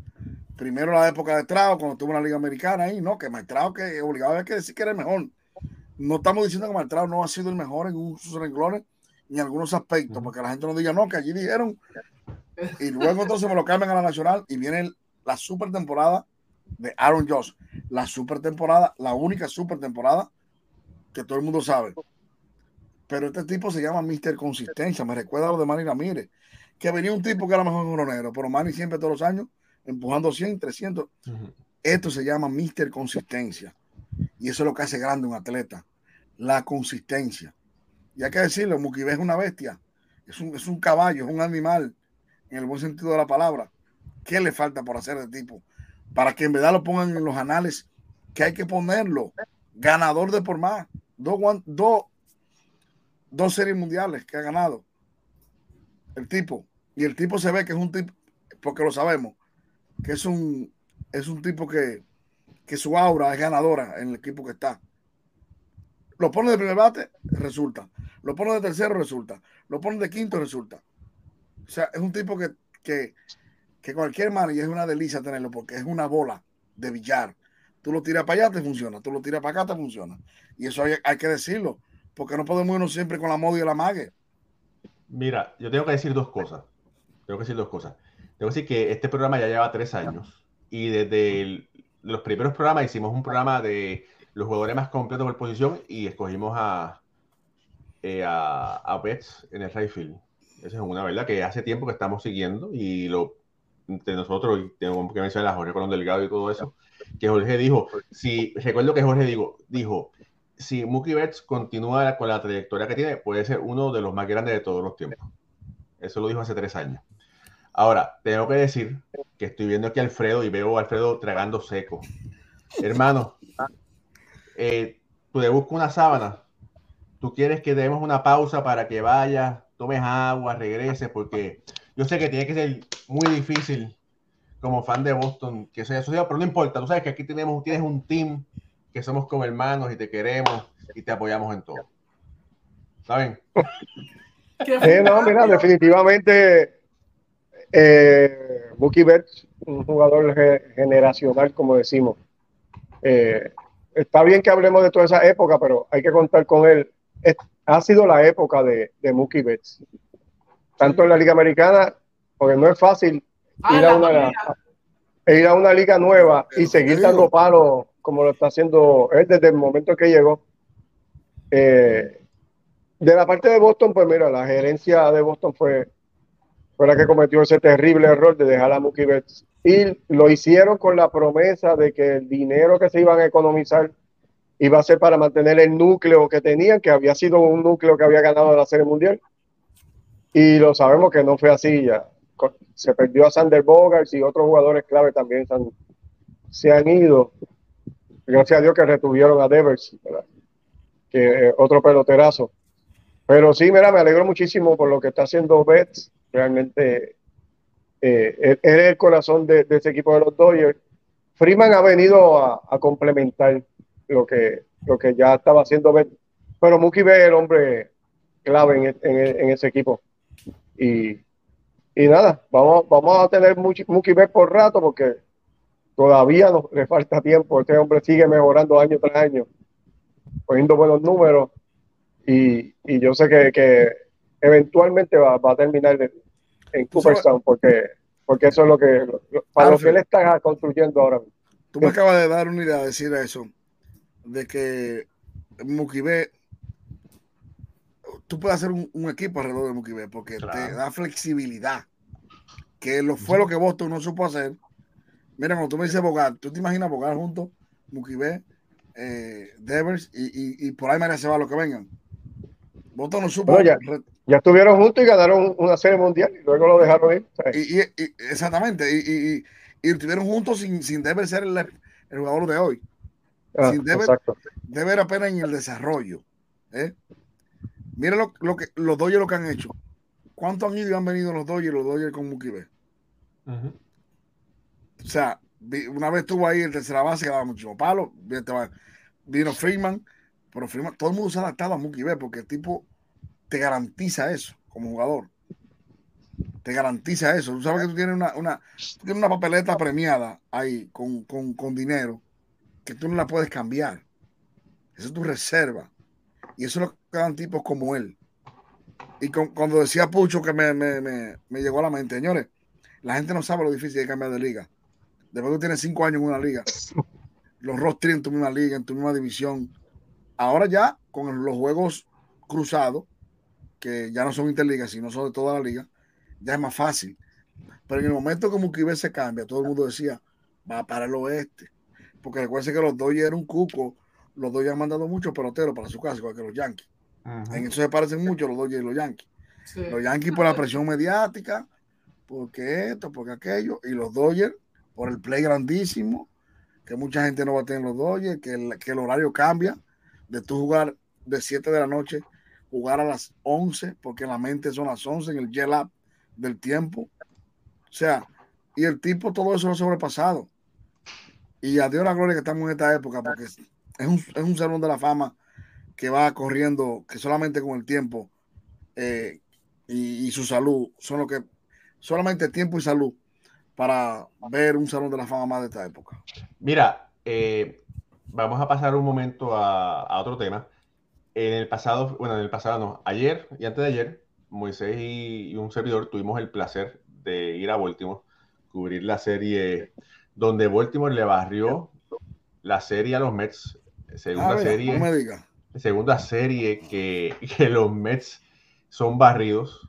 Primero la época de Trao, cuando tuvo la Liga Americana ahí, ¿no? Que Maestrao que obligado a que decir que era el mejor. No estamos diciendo que Maestrao no ha sido el mejor en sus renglones ni en algunos aspectos, porque la gente no diga, no, que allí dijeron. Y luego entonces me lo cambian a la Nacional y viene la super temporada de Aaron Josh. La super temporada, la única super temporada que todo el mundo sabe. Pero este tipo se llama Mr. Consistencia. Me recuerda a lo de Manny Ramírez, que venía un tipo que era mejor en Ronero, pero Manny siempre todos los años empujando 100, 300. Esto se llama Mr. Consistencia. Y eso es lo que hace grande un atleta. La consistencia. Y hay que decirlo, Mukibe es una bestia. Es un, es un caballo, es un animal, en el buen sentido de la palabra. ¿Qué le falta por hacer de tipo? Para que en verdad lo pongan en los anales que hay que ponerlo. Ganador de por más. Dos, dos, dos series mundiales que ha ganado. El tipo. Y el tipo se ve que es un tipo, porque lo sabemos, que es un, es un tipo que, que su aura es ganadora en el equipo que está. Lo pone de primer bate, resulta. Lo pone de tercero, resulta. Lo pone de quinto, resulta. O sea, es un tipo que, que, que cualquier y es una delicia tenerlo porque es una bola de billar. Tú lo tiras para allá, te funciona. Tú lo tiras para acá, te funciona. Y eso hay, hay que decirlo, porque no podemos irnos siempre con la moda y la mague. Mira, yo tengo que decir dos cosas. Tengo que decir dos cosas. Tengo que decir que este programa ya lleva tres años y desde los primeros programas hicimos un programa de los jugadores más completos por posición y escogimos a, eh, a, a en el right Esa es una verdad que hace tiempo que estamos siguiendo y lo nosotros, tengo que mencionar a Jorge Colón Delgado y todo eso, que Jorge dijo, si recuerdo que Jorge dijo, dijo si Mookie Betts continúa con la trayectoria que tiene, puede ser uno de los más grandes de todos los tiempos. Eso lo dijo hace tres años. Ahora, tengo que decir que estoy viendo aquí a Alfredo y veo a Alfredo tragando seco. Hermano, eh, tú le busco una sábana. Tú quieres que demos una pausa para que vayas, tomes agua, regreses, porque yo sé que tiene que ser muy difícil como fan de Boston que sea asociado, pero no importa. Tú sabes que aquí tenemos, tienes un team que somos como hermanos y te queremos y te apoyamos en todo. ¿Saben? no, mira, definitivamente eh, Mookie Betts, un jugador generacional, como decimos. Eh, está bien que hablemos de toda esa época, pero hay que contar con él. ha sido la época de, de Mookie Betts. Tanto en la Liga Americana, porque no es fácil ah, ir, a una, ir a una liga nueva y seguir dando palos como lo está haciendo él desde el momento que llegó. Eh, de la parte de Boston, pues mira, la gerencia de Boston fue, fue la que cometió ese terrible error de dejar a Mookie Betts y lo hicieron con la promesa de que el dinero que se iban a economizar iba a ser para mantener el núcleo que tenían, que había sido un núcleo que había ganado la Serie Mundial. Y lo sabemos que no fue así ya. Se perdió a Sander Bogarts y otros jugadores clave también se han, ido. Gracias a Dios que retuvieron a Devers, que eh, otro peloterazo. Pero sí, mira, me alegro muchísimo por lo que está haciendo Betts. Realmente eh, es el corazón de, ese equipo de los Dodgers. Freeman ha venido a, complementar lo que, lo que ya estaba haciendo pero Mookie ve es el hombre clave en, ese equipo. Y, nada, vamos, vamos a tener Mookie Betts por rato porque todavía le falta tiempo. Este hombre sigue mejorando año tras año, poniendo buenos números. Y, yo sé que, eventualmente va, va, a terminar en Cooperstown, porque, porque eso es lo que, para lo que él está construyendo ahora Tú me acabas de dar una idea de decir eso, de que Mukibe, tú puedes hacer un, equipo alrededor de Mukibe, porque te da flexibilidad, que lo, fue lo que Boston no supo hacer. Mira, cuando tú me dices Bogar, tú te imaginas Bogar juntos, Mukibe, eh, Devers, y, y, por ahí me se va lo que vengan. Boston no supo ya estuvieron juntos y ganaron una serie mundial y luego lo dejaron ir. Y, exactamente, y, y, estuvieron juntos sin, sin deber ser el, jugador de hoy. Ah, sin deber, apenas en el desarrollo. ¿eh? Mira lo, lo, que los Dodgers lo que han hecho. ¿Cuántos han ido y han venido los Dodgers los Dodgers con Mookie B? O sea, una vez estuvo ahí el tercera base que daba muchísimo palo. Vino Freeman, Pero Freeman, todo el mundo se ha adaptado a Mookie Betts porque el tipo te garantiza eso como jugador. Te garantiza eso. Tú sabes que tú tienes una, una, tienes una papeleta premiada ahí con, con, con dinero que tú no la puedes cambiar. Esa es tu reserva. Y eso es lo que dan tipos como él. Y con- cuando decía Pucho que me, me, me, me llegó a la mente, señores, la gente no sabe lo difícil de cambiar de liga. Después que tú tienes cinco años en una liga, los rostros en tu misma liga, en tu misma división. Ahora ya, con los juegos cruzados, que ya no son interligas, sino son de toda la liga, ya es más fácil. Pero en el momento que Mukibe se cambia, todo el mundo decía, va para el oeste. Porque recuerden que los Dodgers eran un cuco, los Dodgers han mandado muchos peloteros para su casa, igual que los Yankees. En eso se parecen mucho los Dodgers y los Yankees. Sí. Los Yankees por la presión mediática, porque esto, porque aquello, y los Dodgers por el play grandísimo, que mucha gente no va a tener los Dodgers, que el, que el horario cambia de tú jugar de 7 de la noche, jugar a las 11, porque en la mente son las 11 en el jet lag del tiempo. O sea, y el tipo todo eso lo ha sobrepasado. Y a Dios la gloria que estamos en esta época, porque es es un, es un salón de la fama que va corriendo, que solamente con el tiempo eh, y, y su salud son lo que, solamente tiempo y salud para ver un salón de la fama más de esta época. Mira, eh, vamos a pasar un momento a, a otro tema. En el pasado, bueno, en el pasado no, ayer y antes de ayer, Moisés y, y un servidor tuvimos el placer de ir a Baltimore, cubrir la serie donde Baltimore le barrió la serie a los Mets, segunda Ah, serie, no me diga. segunda serie que, que los Mets son barridos.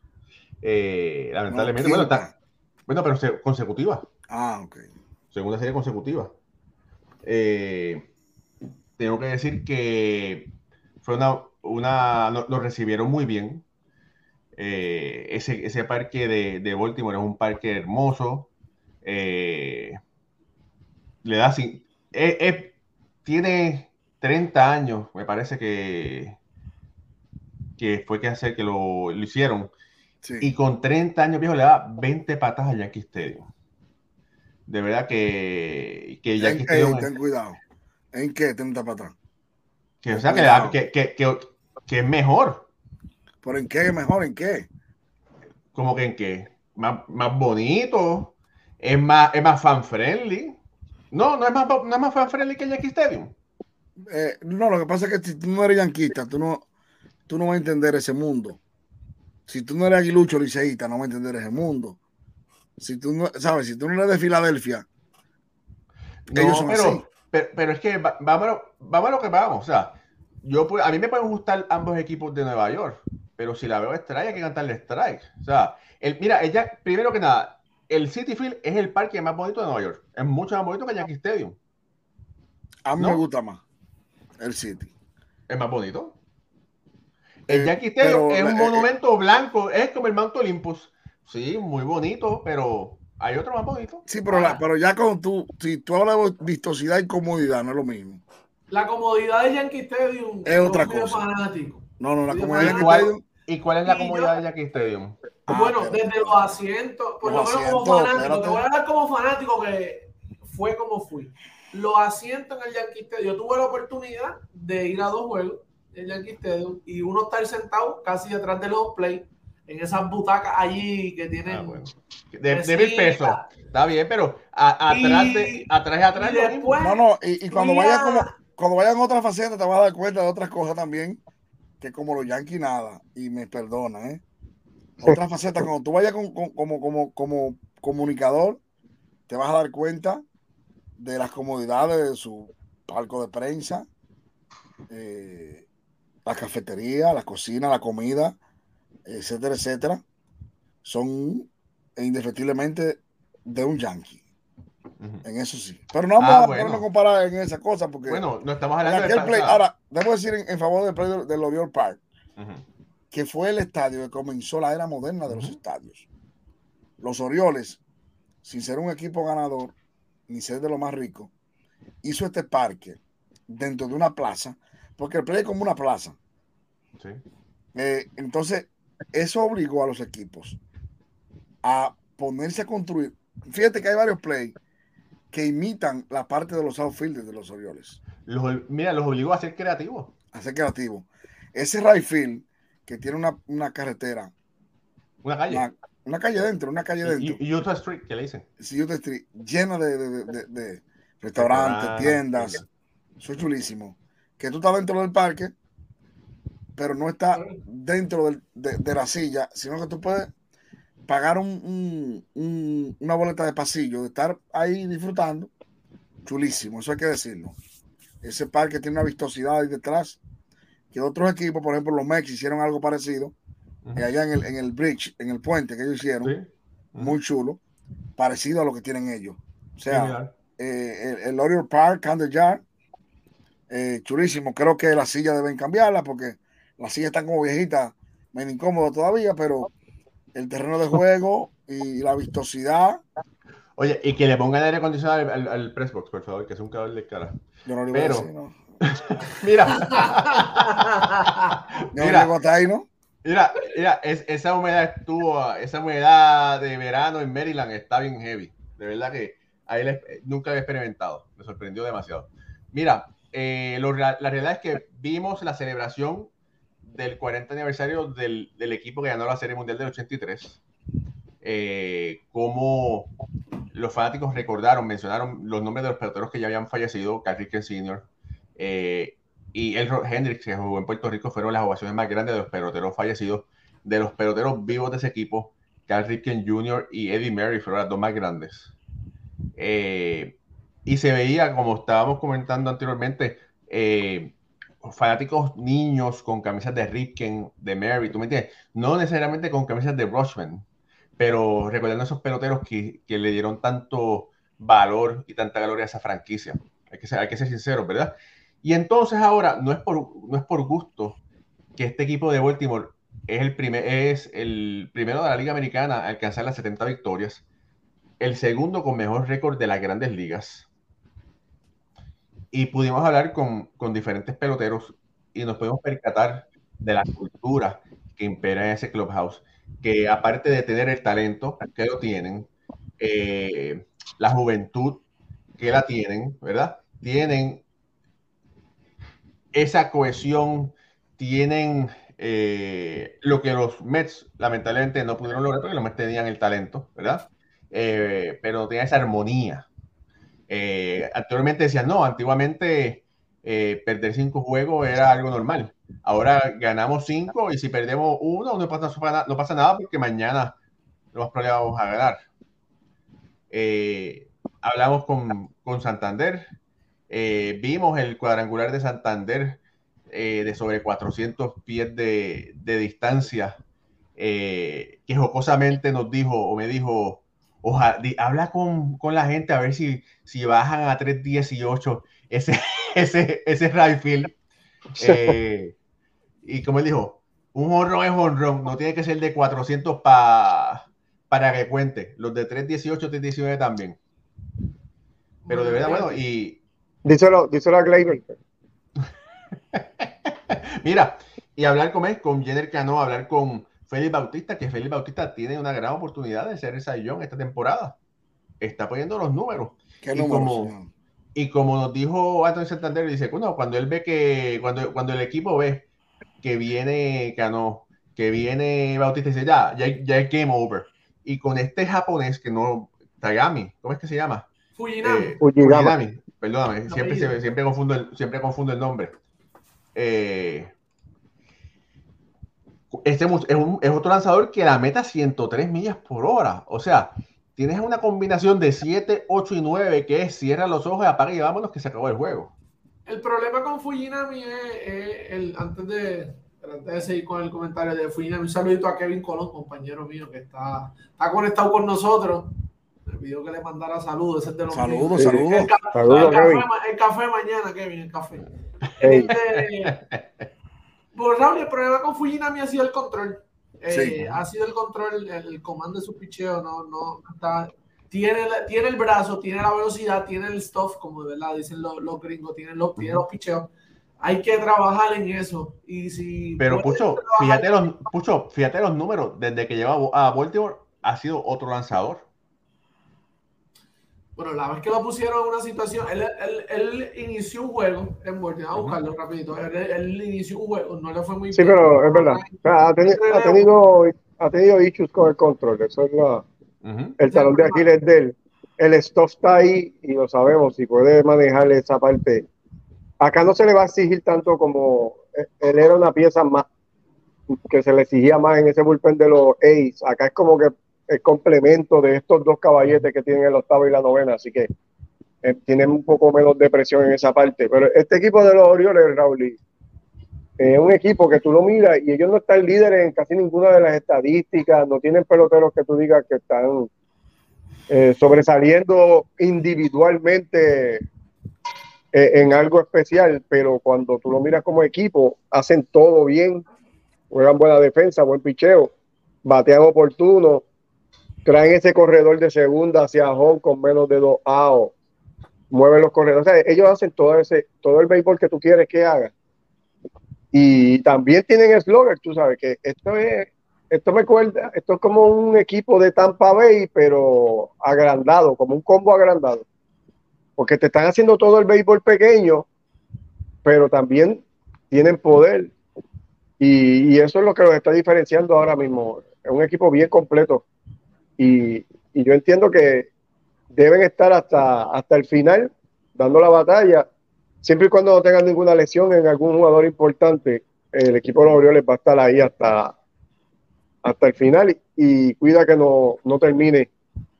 Eh, lamentablemente, No, bueno, está- bueno, pero se- consecutiva Ah, ok. segunda serie consecutiva. Eh, tengo que decir que fue una, una nos recibieron muy bien. Eh, ese, ese parque de, de Baltimore es un parque hermoso. Eh, le da sin- tiene 30 años, me parece que, que fue que hacer que lo, lo hicieron. Sí. Y con 30 años, viejo, le da 20 patas a Yankee Stadium. De verdad que, que En- Yankee ey, Stadium, ten cuidado. ¿En qué? Ten para atrás. que, o sea, que, le da- que, que, es mejor. ¿Pero en qué? ¿Mejor en qué? Como que en que más, más bonito, es más, es más fan friendly. No, no es más, no es más fan friendly que Yankee Stadium. Eh, no, lo que pasa es que si tú no eres yanquista, tú no, tú no vas a entender ese mundo. Si tú no eres aguilucho liceísta, no vas a entender ese mundo. Si tú no, sabes, si tú no eres de Filadelfia, ellos son pero, así. pero, pero es que va- vámonos, vamos a lo que vamos. O sea, yo, a mí me pueden gustar ambos equipos de Nueva York, pero si la veo strike, hay que cantarle strike. O sea, el, mira, ella, primero que nada, el City Field es el parque más bonito de Nueva York. Es mucho más bonito que Yankee Stadium. A mí ¿no? me gusta más el City. Es más bonito. El Eh, Yankee Stadium pero, es un eh, monumento blanco, es como el Mount Olympus. Sí, muy bonito, pero hay otro más bonito. Sí, pero, la- pero ya con tú, si tú hablas de vistosidad y comodidad, no es lo mismo. La comodidad de Yankee Stadium Es otra cosa. fanático. No, no, la comodidad ¿y de Yankee? Stadium, ¿Y cuál es la comodidad yo- de Yankee Stadium? Ah, bueno, espérate. desde los asientos, por lo menos como fanático, te voy a dar como fanático que fue como fui. Los asientos en el Yankee Stadium, yo tuve la oportunidad de ir a dos juegos en Yankee Stadium y uno estar sentado casi detrás de los play en esas butacas allí que tienen Ah, bueno. De, mil pesos. Está bien, pero a- atrás, Y- de, atrás atrás y después- No, no, y, y cuando Mira. vayas como, cuando vayan a otra faceta te vas a dar cuenta de otras cosas también, que como los Yankees nada, y me perdonan, ¿eh? Otra faceta, cuando tú vayas con- con- como, como, como comunicador, te vas a dar cuenta de las comodidades de su palco de prensa, eh, la cafetería, la cocina, la comida, etcétera, etcétera, son indefectiblemente de un Yankee. En eso sí. Pero no vamos Ah, a bueno. comparar en esa cosa porque Bueno, no estamos en hablando de play, ahora, debo decir en, en favor del play del, del Oriole Park, que fue el estadio que comenzó la era moderna de los estadios. Los Orioles, sin ser un equipo ganador, ni ser de lo más rico, hizo este parque dentro de una plaza, porque el play es como una plaza. Sí. Eh, entonces, eso obligó a los equipos a ponerse a construir. Fíjate que hay varios plays que imitan la parte de los outfielders de los Orioles. Los, mira, los obligó a ser creativos. a ser creativo. Ese right que tiene una, una carretera. Una calle. Una, una, calle dentro, una calle dentro. Utah Street, ¿qué le dicen? Sí, Utah Street, llena de, de, de, de restaurantes, tiendas. Eso es chulísimo. Que tú estás dentro del parque, pero no está dentro de, la silla, sino que tú puedes pagar un, un, una boleta de pasillo, de estar ahí disfrutando. Chulísimo, eso hay que decirlo. Ese parque tiene una vistosidad ahí detrás que otros equipos, por ejemplo, los Mex hicieron algo parecido allá en el, en el bridge, en el puente que ellos hicieron, muy chulo, parecido a lo que tienen ellos. O sea, eh, el, el Park, Candle Jar, eh, chulísimo. Creo que la silla deben cambiarla porque las sillas están como viejitas, medio incómodo todavía, pero el terreno de juego y la vistosidad. Oye, y que le pongan aire acondicionado al, al, Pressbox, por favor, que es un cabrón de cara. Yo no lo pero, decir, ¿no? mira. mira, ahí, ¿no? Mira, mira es, esa humedad estuvo, esa humedad de verano en Maryland está bien heavy. De verdad que ahí nunca había experimentado. Me sorprendió demasiado. Mira, eh, la, realidad es que vimos la celebración del 40 aniversario del, del equipo que ganó la Serie Mundial del 83. Eh, como los fanáticos recordaron, mencionaron los nombres de los peloteros que ya habían fallecido, Carl Rickens Sr., eh, y el Hendricks, que jugó en Puerto Rico, fueron las ovaciones más grandes de los peloteros fallecidos. De los peloteros vivos de ese equipo, Carl Ripken Jr. y Eddie Murray fueron las dos más grandes. Eh, y se veía, como estábamos comentando anteriormente, eh, fanáticos niños con camisas de Ripken, de Mary, ¿tú me entiendes? No necesariamente con camisas de Rushman, pero recordando esos peloteros que, que, le dieron tanto valor y tanta gloria a esa franquicia. Hay que ser, hay que ser sinceros, ¿verdad? Y entonces ahora no es por, no es por gusto que este equipo de Baltimore es el, primer, es el primero de la Liga Americana a alcanzar las 70 victorias, el segundo con mejor récord de las grandes ligas. Y pudimos hablar con, con diferentes peloteros y nos podemos percatar de la cultura que impera en ese clubhouse, que aparte de tener el talento que lo tienen, eh, la juventud que la tienen, ¿verdad? Tienen esa cohesión, tienen eh, lo que los Mets lamentablemente no pudieron lograr porque los Mets tenían el talento, ¿verdad? Eh, pero tenía esa armonía. Eh, anteriormente decían, no, antiguamente perder cinco juegos era algo normal. Ahora ganamos cinco y si perdemos uno no pasa, no pasa nada porque mañana lo más probable vamos a ganar. hablamos con, con Santander, eh, vimos el cuadrangular de Santander eh, de sobre 400 pies de, distancia, eh, que jocosamente nos dijo o me dijo, oja, habla con, la gente a ver si, si bajan a 318 ese, ese, ese rifle. y como él dijo, un honrón es honrón, no tiene que ser de 400 para para que cuente. Los de 318, 319 también. Pero de verdad, bueno, y, Díselo, díselo a Gleyber. Mira, y hablar con él, con Jenner Cano, hablar con Félix Bautista, que Félix Bautista tiene una gran oportunidad de ser el Sayón esta temporada. Está poniendo los números. ¿Qué y, como, y como nos dijo Antonio Santander, dice, bueno, cuando él ve que, cuando, cuando el equipo ve que viene Cano, que viene Bautista, dice, ya, ya, ya es game over. Y con este japonés que no, Tagami, ¿cómo es que se llama? Fujinami. Eh, Fujinami Perdóname, siempre, siempre, confundo el, siempre confundo el nombre. Eh, este es, un, es, otro lanzador que la meta 103 millas por hora. O sea, tienes una combinación de 7, 8 y 9 que es cierra los ojos, apaga y vámonos que se acabó el juego. El problema con Fujinami es, el, antes de, antes de seguir con el comentario de Fujinami, un saludito a Kevin Colón, compañero mío, que está, está conectado con nosotros. Me pidió que le mandara saludos. Ese de los saludos, saludos. El, café, mañana, Kevin, el café. Este, Raúl, el problema con Fujinami ha sido el control. Eh, ha sido el control, el, comando de su picheo, no, no está. Tiene, tiene el brazo, tiene la velocidad, tiene el stuff, como de verdad dicen los, los gringos, tiene los, tiene los picheos. Hay que trabajar en eso. Y si Pero Pucho, fíjate los, Pucho, fíjate los números. Desde que lleva a Baltimore ha sido otro lanzador. Bueno, la vez que lo pusieron en una situación, él, él, él inició un juego en Baltimore, a buscarlo uh -huh. rapidito, él, él, inició un juego, no le fue muy sí, bien. Sí, pero es verdad, ha tenido, ha tenido, ha tenido issues con el control, eso es la, uh -huh. el talón de Aquiles de él. El stop está ahí y lo sabemos, si puede manejar esa parte. Acá no se le va a exigir tanto como él era una pieza más que se le exigía más en ese bullpen de los A's. Acá es como que el complemento de estos dos caballetes que tienen el octavo y la novena, así que eh, tienen un poco menos de presión en esa parte. Pero este equipo de los Orioles, Raúl, es eh, un equipo que tú lo miras y ellos no están líderes en casi ninguna de las estadísticas, no tienen peloteros que tú digas que están eh, sobresaliendo individualmente en algo especial, pero cuando tú lo miras como equipo, hacen todo bien, juegan buena defensa, buen picheo, batean oportuno, traen ese corredor de segunda hacia home con menos de dos outs, mueven los corredores. Ellos hacen todo ese, todo el béisbol que tú quieres que hagan. Y también tienen slogan, tú sabes que esto es, esto me acuerda, esto es como un equipo de Tampa Bay, pero agrandado, como un combo agrandado. Porque te están haciendo todo el béisbol pequeño, pero también tienen poder. Y eso es lo que los está diferenciando ahora mismo. Es un equipo bien completo y, y, yo entiendo que deben estar hasta, hasta el final dando la batalla, siempre y cuando no tengan ninguna lesión en algún jugador importante, el equipo de los Orioles va a estar ahí hasta, hasta el final y, cuida que no, no, termine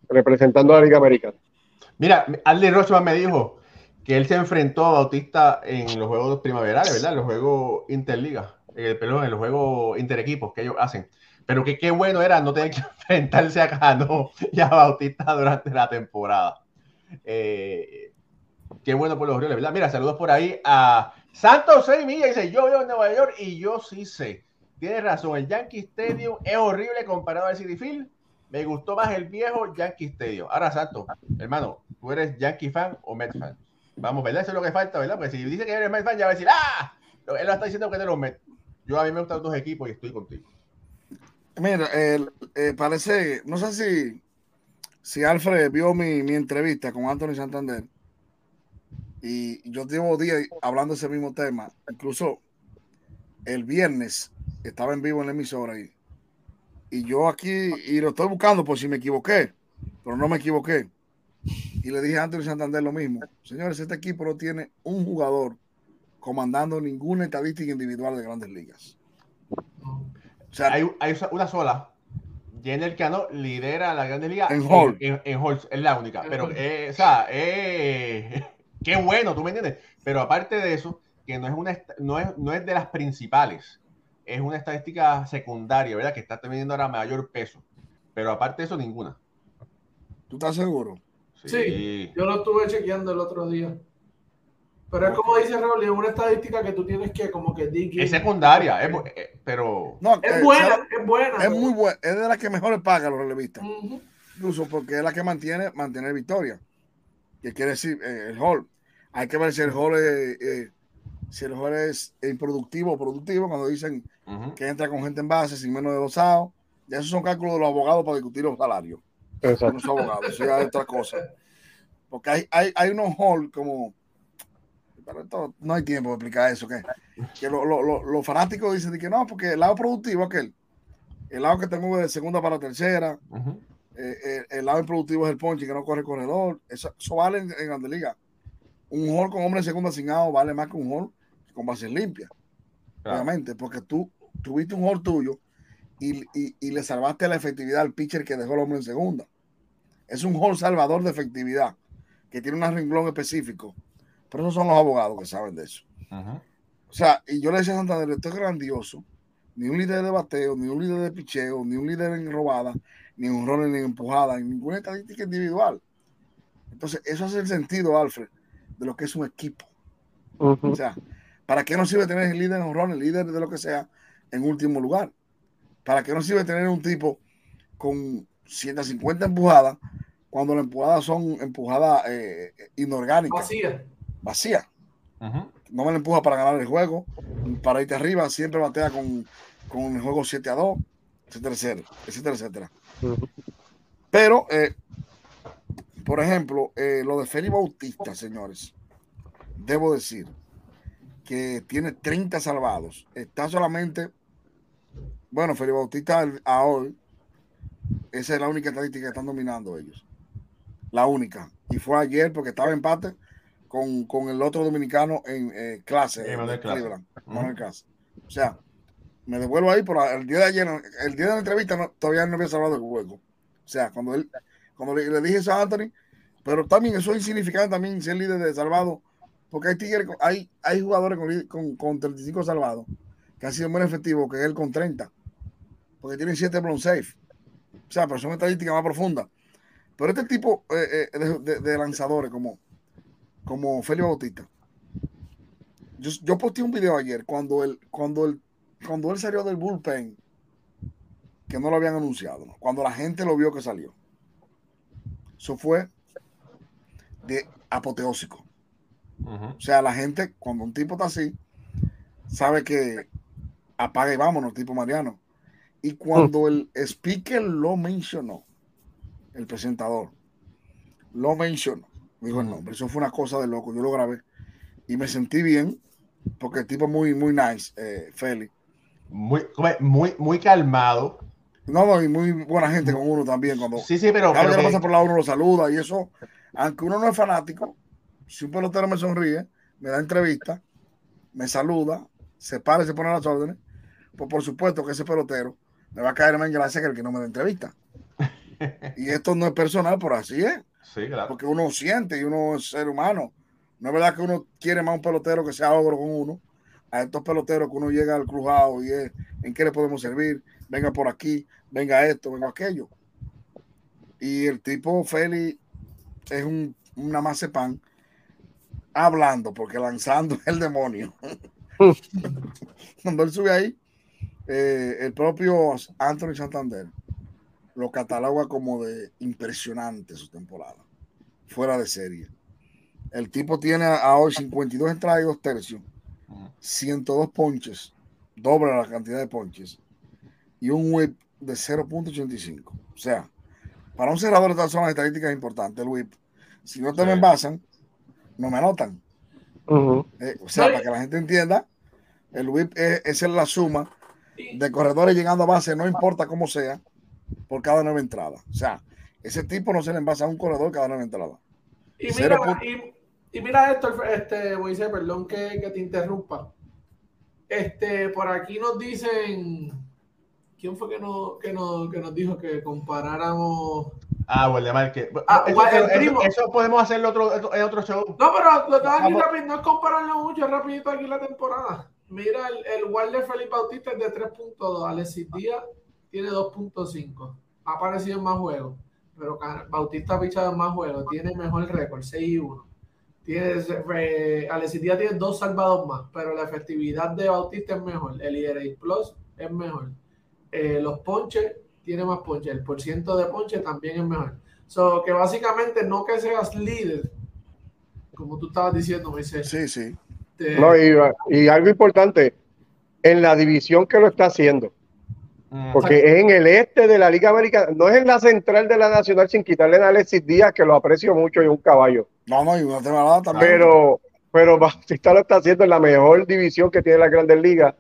representando a la Liga Americana. Mira, Aldi Rochman me dijo que él se enfrentó a Bautista en los juegos primaverales, ¿verdad? En los juegos interliga, perdón, en los juegos interequipos que ellos hacen. Pero que qué bueno era no tener que enfrentarse a Cano y a Bautista durante la temporada. Eh, qué bueno por los Orioles. Mira, saludos por ahí a Santos 6 Milla. Dice, yo vivo en Nueva York y yo sí sé. Tienes razón, el Yankee Stadium es horrible comparado al City Field. Me gustó más el viejo Yankee Stadium. Ahora, Santos, hermano, ¿tú eres Yankee fan o Met fan? Vamos, ¿verdad? Eso es lo que falta, ¿verdad? Porque si dice que eres Met fan, ya va a decir, ¡ah! Él lo está diciendo que de los Met. Yo a mí me gustan dos equipos y estoy contigo. Mira, eh, parece, no sé si, si Alfred vio mi, mi, entrevista con Anthony Santander y yo llevo días hablando de ese mismo tema. Incluso el viernes estaba en vivo en la emisora y, y yo aquí, y lo estoy buscando por si me equivoqué, pero no me equivoqué. Y le dije a Anthony Santander lo mismo. Señores, este equipo no tiene un jugador comandando ninguna estadística individual de grandes ligas. O sea, hay, hay, una sola. Jenner Cano lidera la Grande Liga en Hall. En, en, Hall, es la única. Pero, eh, o sea, eh, qué bueno, tú me entiendes. Pero aparte de eso, que no es, una, no es, no es de las principales, es una estadística secundaria, ¿verdad? Que está teniendo ahora mayor peso. Pero aparte de eso, ninguna. ¿Tú estás seguro? Sí, sí yo lo estuve chequeando el otro día. Pero es como dice Raúl, es una estadística que tú tienes que como que digir. Es secundaria, es, pero... No, es, buena, es buena. Es muy buena, es de las que mejor paga los relevistas. Uh -huh. Incluso porque es la que mantiene, mantener victoria. Que quiere decir, eh, el hall. Hay que ver si el hall es, eh, si el hall es improductivo o productivo, cuando dicen uh -huh. que entra con gente en base sin menos de dos outs. Ya esos son cálculos de los abogados para discutir los salarios. Exacto. Los abogados, eso ya es otra cosa. Porque hay, hay, hay unos hall como pero esto, no hay tiempo de explicar eso. Que, que los lo, lo, lo fanáticos dicen que no, porque el lado productivo aquel, el lado que tengo de segunda para tercera, uh -huh. eh, el, el, lado improductivo es el ponche que no corre corredor. Eso, eso vale en, en Grande Liga. Un hall con hombre de segunda sin out vale más que un hall con bases limpias. Claro. Obviamente, porque tú tuviste un hall tuyo y, y, y, le salvaste la efectividad al pitcher que dejó el hombre en segunda. Es un hall salvador de efectividad que tiene un renglón específico pero esos son los abogados que saben de eso. O sea, y yo le decía a Santander, esto es grandioso. Ni un líder de bateo, ni un líder de picheo, ni un líder en robada, ni un rol ni en empujada, ni ninguna estadística individual. Entonces, eso hace el sentido, Alfred, de lo que es un equipo. Uh -huh. O sea, ¿para qué no sirve tener el líder en rol, el líder de lo que sea, en último lugar? ¿Para qué no sirve tener un tipo con 150 empujadas cuando las empujadas son empujadas eh, inorgánicas? Vacía vacía. Uh -huh. No me la empuja para ganar el juego. Para irte arriba, siempre batea con, con el juego 7 a 2, etcétera, etcétera, etcétera. etcétera. Uh -huh. Pero, eh, Por ejemplo, eh, lo de Félix Bautista, señores. Debo decir que tiene 30 salvados. Está solamente. Bueno, Félix Bautista a hoy. Esa es la única estadística que están dominando ellos. La única. Y fue ayer porque estaba en empate con, con el otro dominicano en eh, clase. Sí, en Clase. O sea, me devuelvo ahí, pero el día de ayer, el día de la entrevista, no- todavía no había salvado el juego. O sea, cuando él, cuando le, le dije eso a Anthony, pero también eso es insignificante también ser líder de salvado, porque hay tigres, hay, hay jugadores con, con, con 35 salvados que han sido más efectivos que él con 30, porque tienen 7 blown safe. O sea, pero son estadísticas más profundas. Pero este tipo eh, eh, de, de- de lanzadores como, como Félix Bautista, yo, yo posteé un video ayer cuando él, cuando él, cuando él salió del bullpen, que no lo habían anunciado, ¿no? cuando la gente lo vio que salió. Eso fue de apoteósico. O sea, la gente, cuando un tipo está así, sabe que apaga y vámonos, tipo Mariano. Y cuando el speaker lo mencionó, el presentador lo mencionó, dijo el nombre. Eso fue una cosa de loco. Yo lo grabé y me sentí bien, porque el tipo es muy, muy nice, eh, Félix. Muy, muy, muy calmado. No, no, y muy buena gente con uno también. Cuando Sí, sí, pero, cada pero que- pasa por la uno lo saluda y eso, aunque uno no es fanático, si un pelotero me sonríe, me da entrevista, me saluda, se para y se pone a las órdenes, pues por supuesto que ese pelotero me va a caer más en gracia que el que no me da entrevista. Y esto no es personal, pero así es, sí, claro. porque uno siente y uno es ser humano. No es verdad que uno quiere más un pelotero que sea ogro con uno, a estos peloteros que uno llega al crujado y es, ¿en qué le podemos servir? Venga por aquí, venga esto, venga aquello. Y el tipo Félix es un, una pan hablando, porque lanzando es el demonio. Cuando él sube ahí, eh, el propio Anthony Santander lo cataloga como de impresionante su temporada, fuera de serie. El tipo tiene a hoy 52 entradas y dos tercios, Ujú. 102 ponches, doble la cantidad de ponches, y un whip de 0.85. O sea, para un cerrador estas son las estadísticas importantes, el whip. Si no te Sí. me envasan, no me anotan. Eh, o sea, para que la gente entienda, el whip es, esa es la suma de corredores llegando a base, no importa cómo sea, por cada nueva entrada. O sea, ese tipo no se le envasa a un corredor cada nueva entrada. Y mira, y, y mira esto, este, Moisés, perdón que, que te interrumpa. Este, por aquí nos dicen, ¿quién fue que, no, que, nos, que nos dijo que comparáramos? Ah, Waldemar, que. Ah, eso, el eso- primo. eso podemos hacerlo otro, en otro show. No, pero lo tengo aquí rápido, no es compararlo mucho, es rapidito aquí la temporada. Mira, el, el Wild de Felipe Bautista es de 3.2, Alexis Díaz tiene 2.5, ha aparecido en más juegos, pero Bautista ha pichado en más juegos, tiene mejor récord, 6 y 1. Tiene, eh, Alexis Díaz tiene dos salvados más, pero la efectividad de Bautista es mejor, el ERA Plus es mejor. Eh, los ponches, tiene más ponches, el porciento de ponches también es mejor. So, que básicamente no que seas líder, como tú estabas diciendo, Moisés. Sí, sí. te- No, y, y algo importante, en la división que lo está haciendo. Porque es en el este de la Liga Americana, no es en la central de la Nacional sin quitarle a Alexis Díaz, que lo aprecio mucho y un caballo, No, no, y una temporada también. pero, pero Bautista lo está haciendo en la mejor división que tiene la Grandes Ligas.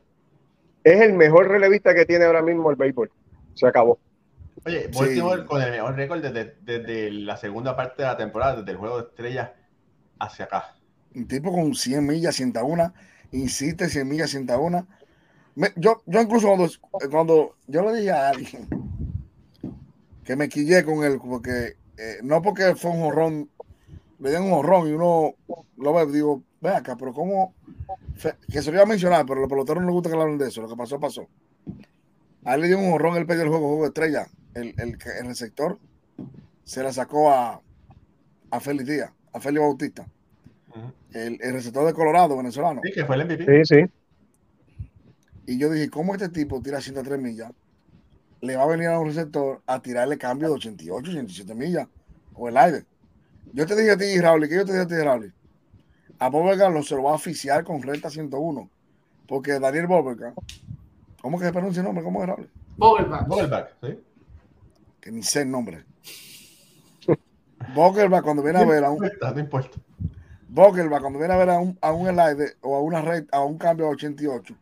Es el mejor relevista que tiene ahora mismo el béisbol. Se acabó. Oye, Sí. Baltimore con el mejor récord desde, desde la segunda parte de la temporada, desde el juego de estrellas hacia acá. un tipo con 100 millas, 101, insiste 100 millas, 101. Me- yo, yo incluso cuando, cuando yo le dije a alguien que me quillé con él, porque eh, no porque fue un jorrón, le dieron un jorrón y uno lo ve, digo, ve acá, pero cómo, que se lo iba a mencionar, pero a los peloteros no les gusta que le hablen de eso, lo que pasó, pasó. A él le dio un jorrón, él perdió el juego, juego de estrella, el, el, el receptor se la sacó a, a Félix Díaz, a Félix Bautista el, el receptor de Colorado, venezolano. Sí, que fue el MVP. Sí, sí. Y yo dije, ¿cómo este tipo tira 103 millas? Le va a venir a un receptor a tirarle cambio de 88, 87 millas o el aire. Yo te dije a ti, Raúl, que yo te dije a ti, Raúl. A Boberga lo se lo va a oficiar con recta 101. Porque Daniel Boberga, ¿cómo que se pronuncia el nombre? ¿Cómo es Raúl? Vogelbach, sí. Que ni sé el nombre. Bogelba cuando viene a ver a un No importa. Bogelba cuando viene a ver a un, a un slide o a una red, a un cambio a 88,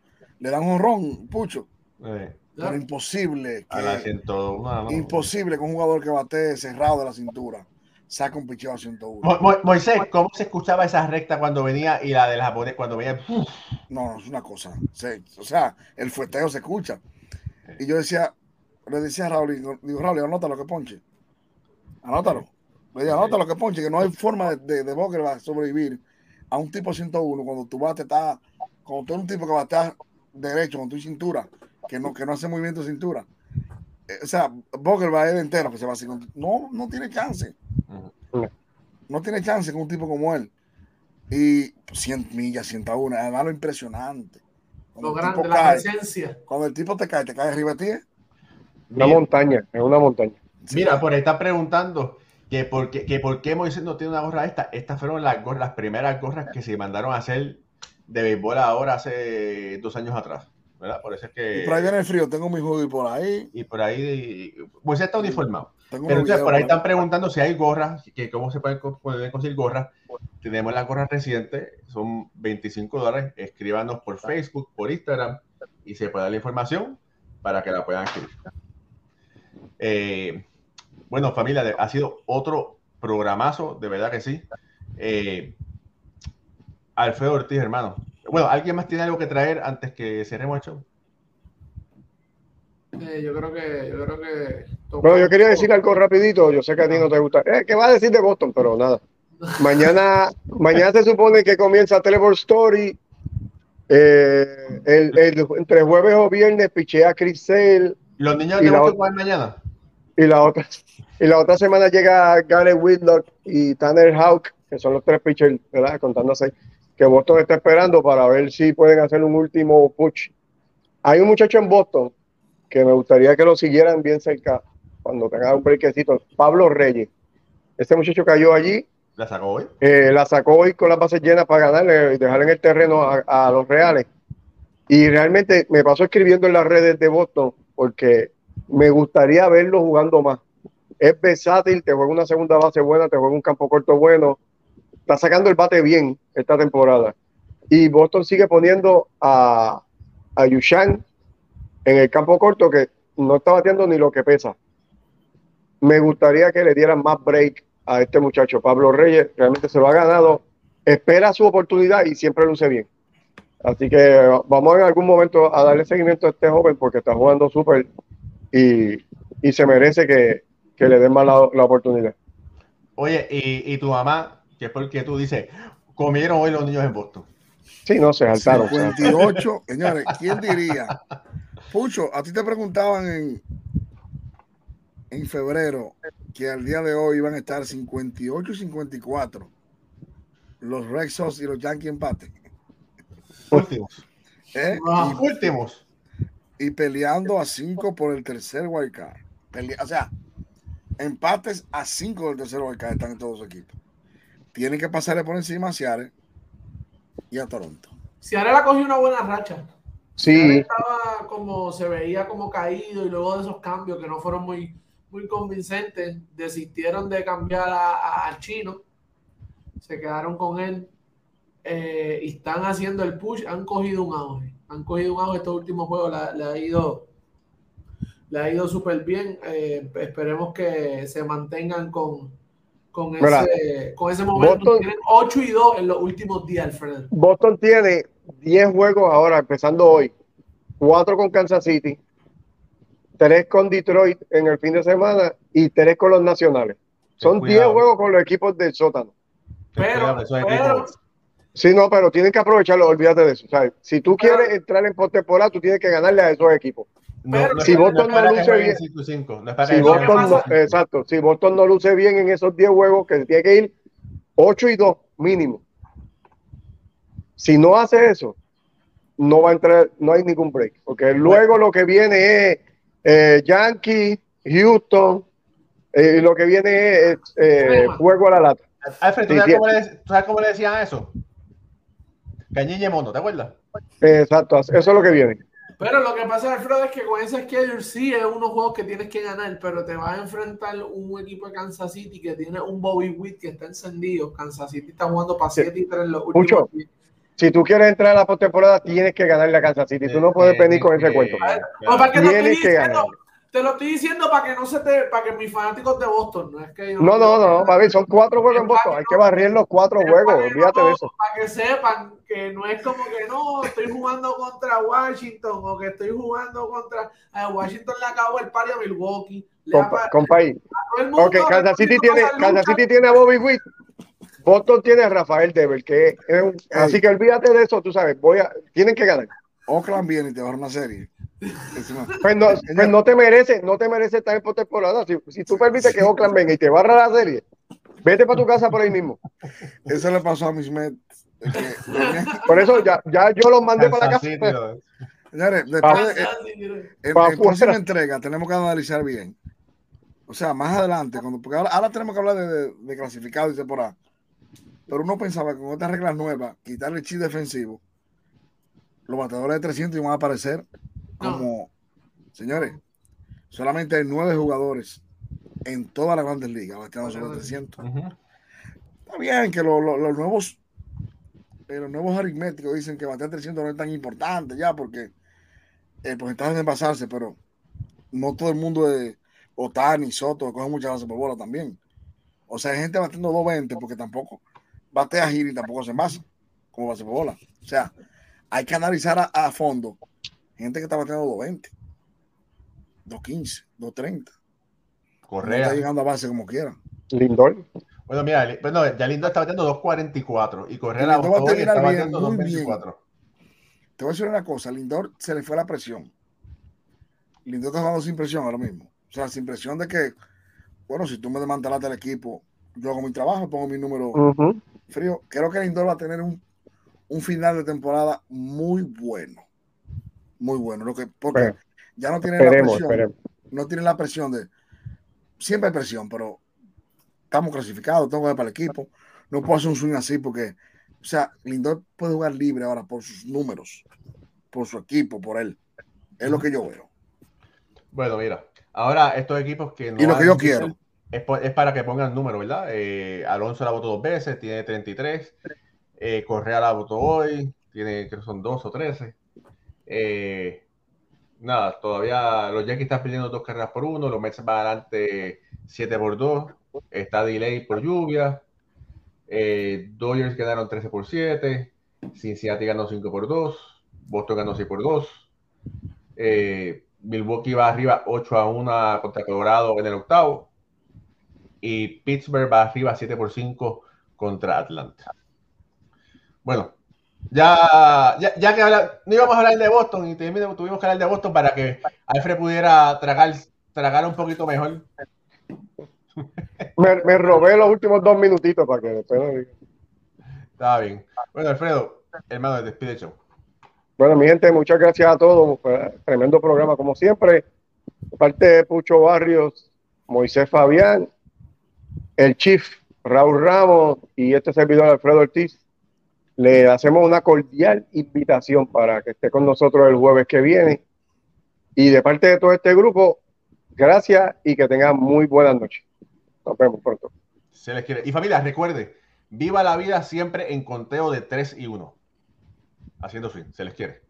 le dan un ron, pucho. Eh, Pero imposible. a la que- 101. no. imposible que un jugador que bate cerrado de la cintura saque un picheo a 101. Mo- Mo- Moisés, ¿cómo se escuchaba esa recta cuando venía y la del japonés cuando venía? Uf, No, no, es una cosa. sí, o sea, el fueteo se escucha. Y yo decía, le decía a Raúl, digo, Raúl, anótalo que ponche. Anótalo. Le dije, anótalo que ponche, que no hay forma de, de, de Boca va a sobrevivir a un tipo 101 cuando tu bate está, cuando tú eres un tipo que batea derecho con tu cintura, que no, que no hace movimiento de cintura. Eh, o sea, Boca va a ir entero que se va así. No, no tiene chance. No tiene chance con un tipo como él. Y 100 millas, 101, además lo impresionante. Cuando Lo grande, la cae, presencia. cuando el tipo te cae, te cae arriba de ti. ¿eh? Una Mira. montaña, es una montaña. Mira, por ahí están preguntando que por, qué, que por qué Moisés no tiene una gorra esta. Estas fueron las, gorras, las primeras gorras que se mandaron a hacer de béisbol ahora hace dos años atrás. ¿verdad? Por eso es que. Y por ahí viene el frío, tengo mi hoodie por ahí. y por ahí. Moisés está uniformado. Tengo Pero entonces, por ahí están preguntando si hay gorras, que cómo se pueden, co- pueden conseguir gorras. Tenemos las gorras recientes, son 25 dólares. Escríbanos por Facebook, por Instagram y se puede dar la información para que la puedan escribir. Eh, bueno, familia, ha sido otro programazo, de verdad que sí. Eh, Alfredo Ortiz, hermano. Bueno, ¿alguien más tiene algo que traer antes que cerremos el show? Eh, yo creo que, yo creo que. Bueno, yo quería decir algo rapidito, yo sé que a ti no te gusta. Eh, ¿Qué va a decir de Boston? Pero nada. Mañana, mañana se supone que comienza Teleport Story. Eh, el, el- entre jueves o viernes pichea Chris Sale Los niños Y de la Boston otra- juegan mañana. y la otra y la otra semana llega Gareth Whitlock y Tanner Houck, que son los tres pitchers, ¿verdad? Contándose que Boston está esperando para ver si pueden hacer un último push. Hay un muchacho en Boston que me gustaría que lo siguieran bien cerca cuando tenga un brequecito, Pablo Reyes. Este muchacho cayó allí, La sacó hoy. eh, la sacó hoy con las bases llenas para ganarle y dejar en el terreno a, a los Reales. Y realmente me pasó escribiendo en las redes de Boston porque me gustaría verlo jugando más. Es versátil, te juega una segunda base buena, te juega un campo corto bueno. Está sacando el bate bien esta temporada. Y Boston sigue poniendo a, a Yushan en el campo corto que no está bateando ni lo que pesa. Me gustaría que le dieran más break a este muchacho, Pablo Reyes, realmente se lo ha ganado, espera su oportunidad y siempre luce bien. Así que vamos en algún momento a darle seguimiento a este joven porque está jugando súper y, y se merece que, que le den más la, la oportunidad. Oye, y, y tu mamá, que es porque tú dices, comieron hoy los niños en Boston. Sí, no, se saltaron. se saltaron. 58, señores, ¿quién diría? Pucho, a ti te preguntaban en, en febrero que al día de hoy iban a estar 58 y 54 los Red Sox y los Yankees empate. Últimos. ¿eh? Wow. Últimos. Y, peleando a 5 por el tercer wild card. Pele- o sea, empates a 5 del tercer wild card están en todos los equipos. Tienen que pasarle por encima a Seattle y a Toronto. Ciarela cogió una buena racha. Sí, estaba como, se veía como caído y luego de esos cambios que no fueron muy, muy convincentes, desistieron de cambiar a- a- al chino, se quedaron con él eh, y están haciendo el push, han cogido un auge, han cogido un auge estos últimos juegos, la- le ha ido le ha ido súper bien, eh, esperemos que se mantengan con, con, ese, con ese momento, Boston- tienen 8 y 2 en los últimos días, Alfredo. Boston tiene 10 juegos ahora, empezando hoy. 4 con Kansas City, 3 con Detroit en el fin de semana y 3 con los nacionales. Son Ten 10 cuidado. juegos con los equipos del sótano. Pero, pero, Sí, no, pero tienen que aprovecharlo, olvídate de eso. ¿sabes? Si tú quieres entrar en postemporada, tú tienes que ganarle a esos equipos. No, no Si Boston no luce bien- 5 y 5, no es para Si Boston jueguen Boston, no, 5 y 5. exacto, si Boston no luce bien en esos 10 juegos, que tiene que ir 8 y 2 mínimo. Si no hace eso, no va a entrar, no hay ningún break. Porque luego lo que viene es eh, Yankee, Houston, eh, y lo que viene es eh, juego a la lata. Alfred, ¿tú Sí, sabes, cómo le, tú sabes cómo le decían a eso? Cañiñe mono, ¿te acuerdas? Exacto, eso es lo que viene. Pero lo que pasa, Alfredo, es que con ese schedule sí es unos juegos que tienes que ganar, pero te vas a enfrentar un equipo de Kansas City que tiene un Bobby Witt que está encendido. Kansas City está jugando para 7 y 3 en los últimos. Si tú quieres entrar a la postemporada, tienes que ganarle a Kansas City. Tú no puedes venir con ese cuento. Tienes que ganar. Te lo estoy diciendo para que no se te, para que mis fanáticos de Boston, no es que yo No, no, no, papi, son cuatro juegos en Boston. Hay que barrer los cuatro juegos. para que Olvídate no- de eso. Para que sepan que no es como que no, estoy jugando contra Washington o que estoy jugando contra a Washington le acabó el pari a Milwaukee. Compa, pa- compa ahí. Kansas City no tiene, Kansas. City tiene a Bobby Witt. Boston tiene a Rafael Devil, que es un- así que olvídate de eso, tú sabes, voy a, tienen que ganar. Oakland viene y te va a una serie. Pues no, pues no te merece, no te merece estar en postemporada. Si, si tú permites que Oakland venga y te barra la serie, vete para tu casa por ahí mismo. Eso le pasó a mis Mets. Por eso ya, ya yo los mandé para la casa. Señores, después de- mira. en, en próxima entrega tenemos que analizar bien. O sea, más adelante, cuando, porque ahora, ahora tenemos que hablar de, de, de clasificado y temporada. Pero uno pensaba que con estas reglas nuevas, quitarle el chip defensivo, los bateadores de 300 iban a aparecer como, señores, solamente hay nueve jugadores en todas las grandes ligas bateando sobre 300. Ujú. Está bien que lo- lo- los nuevos eh, los nuevos aritméticos dicen que batear 300 no es tan importante ya porque el porcentaje de envasarse, pero no todo el mundo de Otani, Soto, coge muchas bases por bola también. O sea, hay gente batiendo 220 porque tampoco batea giro y tampoco se envasa como base por bola. O sea, hay que analizar a, a fondo gente que está bateando 220, 215, 230. No Correa. está llegando a base como quiera. Lindor. Bueno, mira, bueno, ya Lindo está batiendo 2.44 y Correa Y la Lindor va a está bien. 2.24. Te voy a decir una cosa, Lindor se le fue la presión. Lindor está jugando sin presión ahora mismo. O sea, sin presión de que, bueno, si tú me desmantelaste el equipo, yo hago mi trabajo, pongo mi número frío. Creo que Lindor va a tener un, un final de temporada muy bueno. Muy bueno. Lo que, porque Bueno, ya no tiene la presión. esperemos. No tiene la presión de. Siempre hay presión, pero estamos clasificados, tengo que ir para el equipo. No puedo hacer un swing así porque, o sea, Lindor puede jugar libre ahora por sus números, por su equipo, por él. Es lo que yo veo. Bueno, mira, ahora estos equipos que no Y lo que yo quiero. Es, es para que pongan números, ¿verdad? Eh, Alonso la votó dos veces, tiene 33. Eh, Correa la votó hoy, tiene, creo que son dos o 13. Eh, nada, todavía los Yankees están perdiendo dos carreras por uno, los Mets van adelante 7 por 2, está delay por lluvia. Eh, Dodgers ganaron 13 por 7, Cincinnati ganó 5 por 2, Boston ganó 6 por 2. Eh, Milwaukee va arriba 8 a 1 contra Colorado en el octavo. Y Pittsburgh va arriba 7 por 5 contra Atlanta. Bueno, ya, ya, ya que habla- no íbamos a hablar de Boston y tuvimos que hablar de Boston para que Alfred pudiera tragar, tragar un poquito mejor. Me, me robé los últimos dos minutitos para que después diga. Estaba bien. Bueno, Alfredo, hermano, despide show. Bueno, mi gente, muchas gracias a todos. Tremendo programa, como siempre. De parte de Pucho Barrios, Moisés Fabián, el Chief Raúl Ramos y este servidor Alfredo Ortiz. Le hacemos una cordial invitación para que esté con nosotros el jueves que viene. Y de parte de todo este grupo, gracias y que tengan muy buenas noches. Nos vemos pronto. Se les quiere. Y familia, recuerde, viva la vida siempre en conteo de 3 y 1. Haciendo swing, se les quiere.